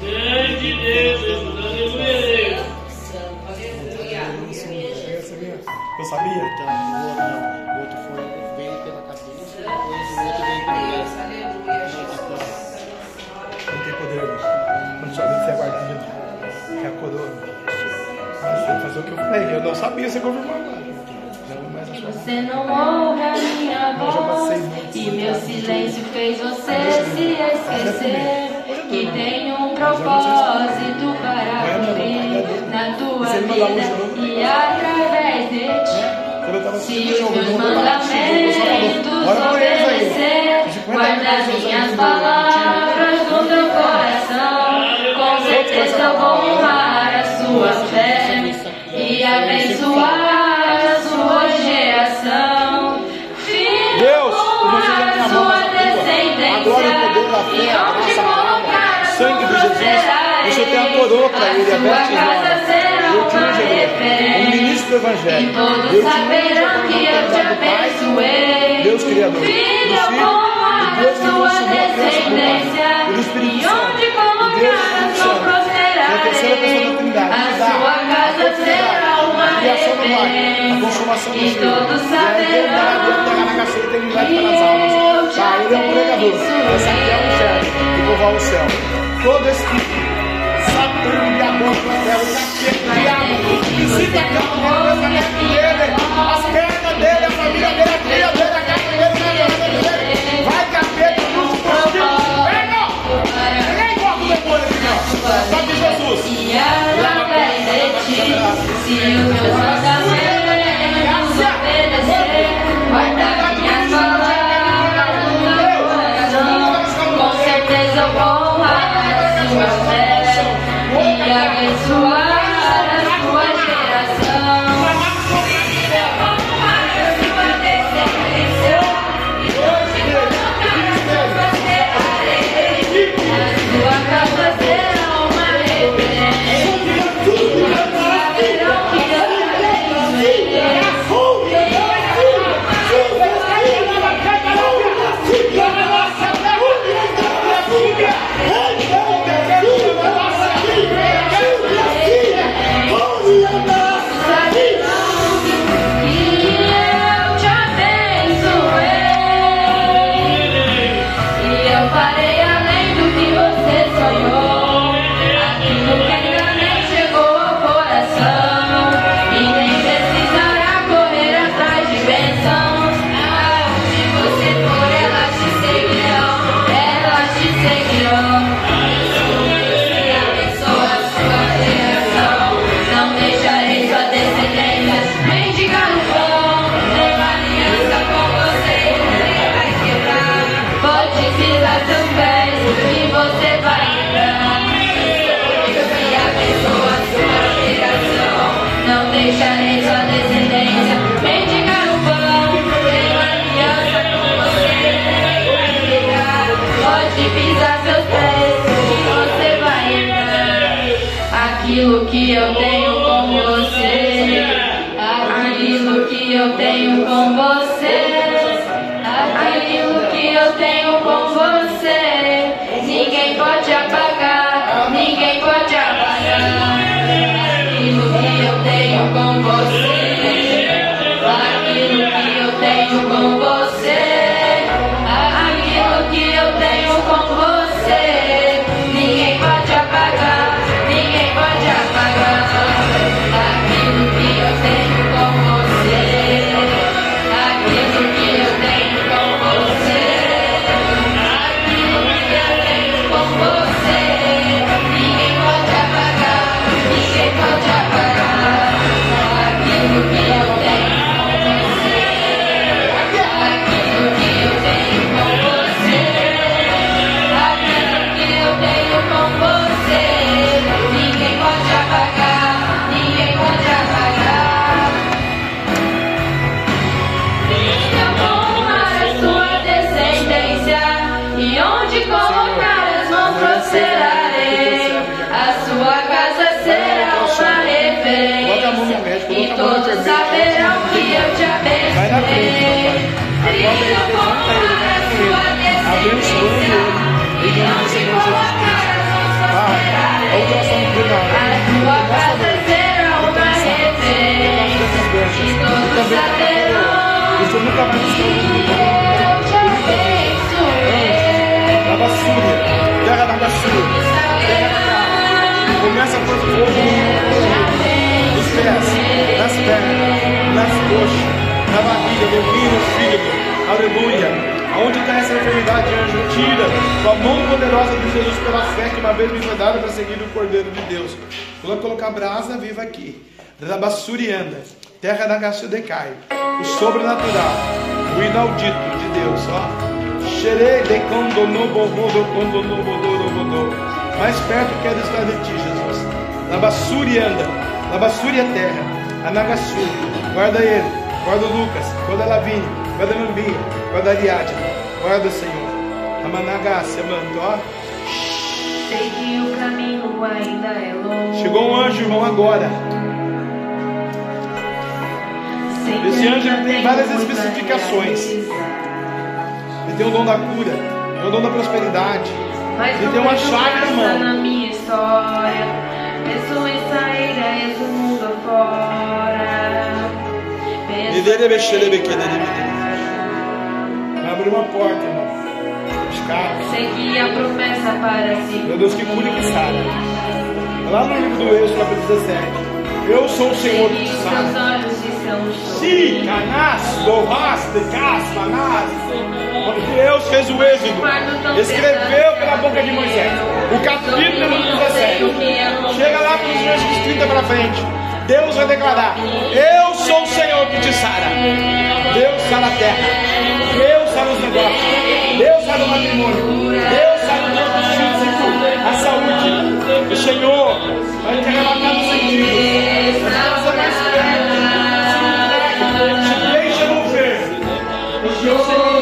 Grande Deus, Jesus, aleluia. Eu sabia? Então, o outro não. O outro foi, veio pela cabeça, depois o outro veio pela Não tem poder, irmão. Quando sua vida é guardada, é a coroa. Mas fazer o que eu falei. Eu não sabia, você confirmou agora. Você não ouve a minha voz E meu silêncio fez você se esquecer Que tem um propósito para cumprir Na tua vida e através de ti eu tava Se os meus mandamentos obedecer 50 Guarda minhas palavras no teu coração. Com certeza eu vou honrar a sua fé E abençoar Agora o poder da fé, a graça, a a sangue de Jesus, será você tem a coroa pra ele, A veste Eu te referência o ministro do Evangelho. Eu te unjo, saberão que eu te do Pai, abençoei. Deus Criador, do Filho, do Deus que nos chamou a criança do descendência. E do Espírito E Santo. onde Pai. A consumação do E todos E saberão dará na caça de eternidade que para as almas. Pai, Ele é um pregador. Essa aqui é o inferno e povoar o céu. Todo espírito, Satã, diabólico na terra, o diabo, visita a cama a dele, as pernas dele, a família dele, a filha dele, a casa dele, a namorada dele. Vai, capeta, tudo positivo. Pega! Ninguém o demônio aqui, não. Só de Jesus. E vai se os meus mandamentos obedecer, guardar minhas palavras no meu coração, com certeza eu vou a sua fé e abençoar que eu tenho com você. Aquilo que eu tenho com você. Aquilo que eu tenho com você. Ninguém pode apagar. Ninguém pode apagar. Aquilo que eu tenho com você. Aquilo que eu tenho com você. E todos saberão que eu te Vai na frente, abençoei. papai. Vou honrar a sua descendência e onde colocar as mãos prosperarei. A sua casa será uma referência e todos saberão. Isso nunca mais Que eu te abençoei. Na Bassúria, terra da Bassúria. Começa a pés, nas pernas, nas coxas, na barriga, domina o fígado. Aleluia. Aonde está essa enfermidade, anjo? Tira com a mão poderosa de Jesus pela fé que uma vez me foi dada para seguir o Cordeiro de Deus. Vou colocar brasa viva aqui. Da Bassurianda, terra da Gassudecai. O sobrenatural, o inaudito de Deus, ó. Xerei de condonobodorodô. Mais perto quero estar de ti, Jesus. Na Bassurianda, na Bassúria terra, a. Guarda ele, guarda o Lucas, guarda a Lavínia, guarda a Mambinha, guarda a Ariadne, guarda, Senhor. A Managácia, mano, ó. Sei que o caminho ainda é longo. Chegou um anjo, irmão, agora. Sei Esse anjo tem várias a especificações. Ele tem o dom da cura, tem o dom da prosperidade. Mas Ele tem uma chave na graça mão. na minha história. Penso em sair, és o mundo afora. Abre uma porta, irmão. Escada. Segui a promessa para si. Meu Deus, que cura e que sara. Lá no livro do Êxodo, capítulo 17. Eu sou o Senhor que te estão Si, canás, dovás, decás, manás. Porque Deus fez o êxodo. Escreveu pela boca de Moisés. O capítulo número 17. Chega lá para os versos 30 para frente. Deus vai declarar: Eu sou o Senhor que te sara. Deus sara a terra. Deus sara os negócios. Deus sara o matrimônio. Deus sara o corpo físico. A saúde. O Senhor vai arrebatar no sentido. Vai se te deixa mover. O Senhor vai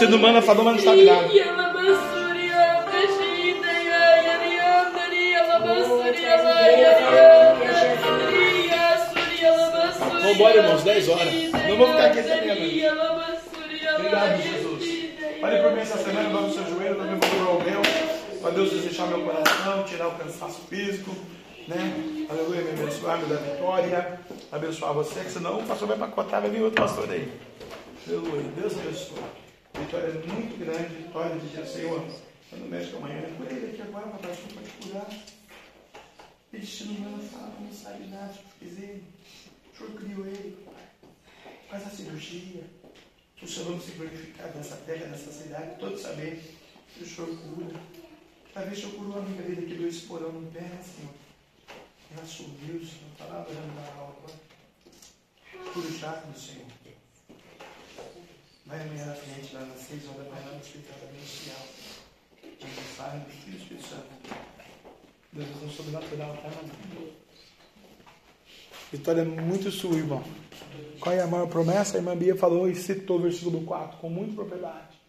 Medicina humana falou, mas não sabe nada. Vambora, irmãos, 10 horas. Não vou ficar aqui até meia-noite. Obrigado, Jesus. Olhe por mim essa semana, dobra o seu joelho, também vou dobrar o meu. Para Deus desejar meu coração, tirar o cansaço físico, né? Aleluia, me abençoar, me dar vitória. Abençoar você, que senão o pastor vai pacotar, vai vir outro pastor aí. Aleluia, Deus abençoe. Vitória é muito grande, vitória de Deus, Senhor. Eu não mexo amanhã, cura ele aqui agora, papai, Senhor pode curar. E destino humano fala, não sabe nada, que ele. O Senhor criou ele. Faz a cirurgia. O Senhor não se glorificar nessa terra, nessa cidade, todos saber que o Senhor cura. Talvez o Senhor curou a amiga dele que doeu esse porão no pé, né, Senhor? Ela subiu, Senhor, lá orando na aula agora. Cura o jato do Senhor. Vai amanhã na frente, lá nas seis horas, vai lá no hospital da Ministerial. Pai, do Filho e Espírito Santo. Deus é um sobrenatural, tá, irmão? Vitória é muito sua, irmão. Qual é a maior promessa? A irmã Bia falou e citou o versículo 4 com muita propriedade.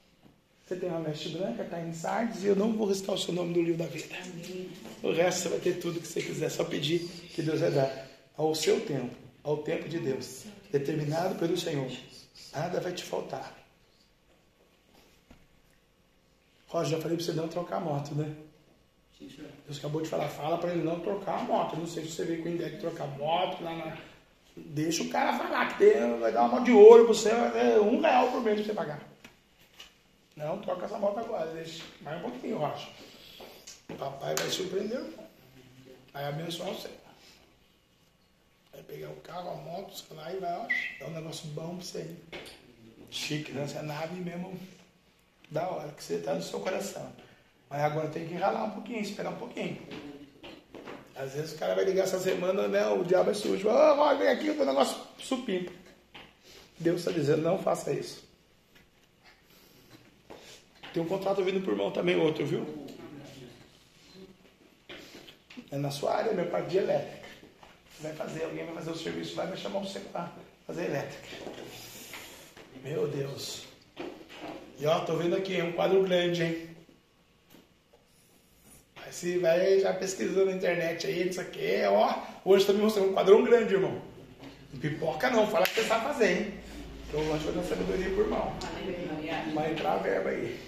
Você tem uma veste branca, está em Sardes, e eu não vou riscar o seu nome do livro da vida. O resto você vai ter tudo que você quiser, só pedir que Deus vai dar ao seu tempo. Ao tempo de Deus, determinado pelo Senhor. Nada vai te faltar. Roger, já falei para você não trocar a moto, né? Deus acabou de falar, fala para ele não trocar a moto. Não sei se você veio com a ideia de trocar a moto lá na. Deixa o cara falar que tem, vai dar uma moto de ouro para você, é um real por mês pra você pagar. Não, troca essa moto agora, deixa mais um pouquinho, Rocha. O papai vai surpreender, vai abençoar você. Vai pegar o carro, a moto, sei lá, e vai, ó, dar um negócio bom pra você. Chique, né? Essa nave mesmo da hora, que você está no seu coração. Mas agora tem que ralar um pouquinho, esperar um pouquinho. Às vezes o cara vai ligar essa semana, né? O diabo é sujo. Ô, oh, vem aqui, o negócio supimpa. Deus está dizendo, não faça isso. Tem um contrato vindo por mão também, outro, viu? É na sua área, meu pai de elétrica. Vai fazer, alguém vai fazer o serviço lá e vai chamar você para fazer elétrica. Meu Deus. E ó, tô vendo aqui, é um quadro grande, hein? Se vai já pesquisando na internet aí, isso aqui, ó. Hoje tá me mostrando um quadrão grande, irmão. Não pipoca não, fala que você sabe fazer, hein? Então hoje vai dar sabedoria por mão. Vai entrar a verba aí.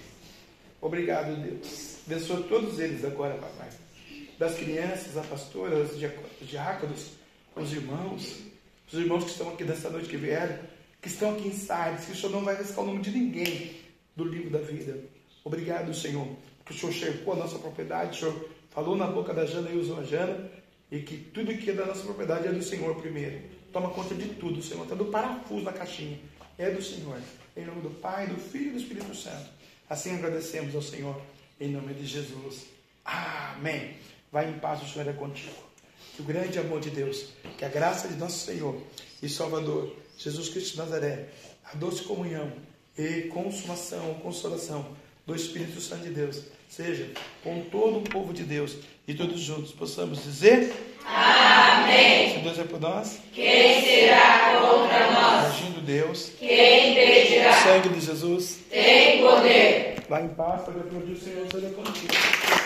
Obrigado, Deus. Abençoa todos eles agora, papai. Das crianças, a pastora, os diáconos, os irmãos, os irmãos que estão aqui dessa noite que vieram, que estão aqui em Sardes, que o Senhor não vai riscar o nome de ninguém do livro da vida. Obrigado, Senhor que o Senhor cercou a nossa propriedade, o Senhor falou na boca da Jana e usou a Jana, e que tudo que é da nossa propriedade é do Senhor primeiro. Toma conta de tudo, Senhor, até do parafuso na caixinha. É do Senhor. Em nome do Pai, do Filho e do Espírito Santo. Assim agradecemos ao Senhor, em nome de Jesus. Amém. Vai em paz, o Senhor é contigo. Que o grande amor de Deus, que a graça de nosso Senhor e Salvador, Jesus Cristo de Nazaré, a doce comunhão e consumação, consolação do Espírito Santo de Deus seja com todo o povo de Deus e todos juntos possamos dizer Amém. Se Deus é por nós, quem será contra nós? Agindo Deus, quem impedirá? O sangue de Jesus tem poder. Vá em paz, para que o Senhor seja contigo.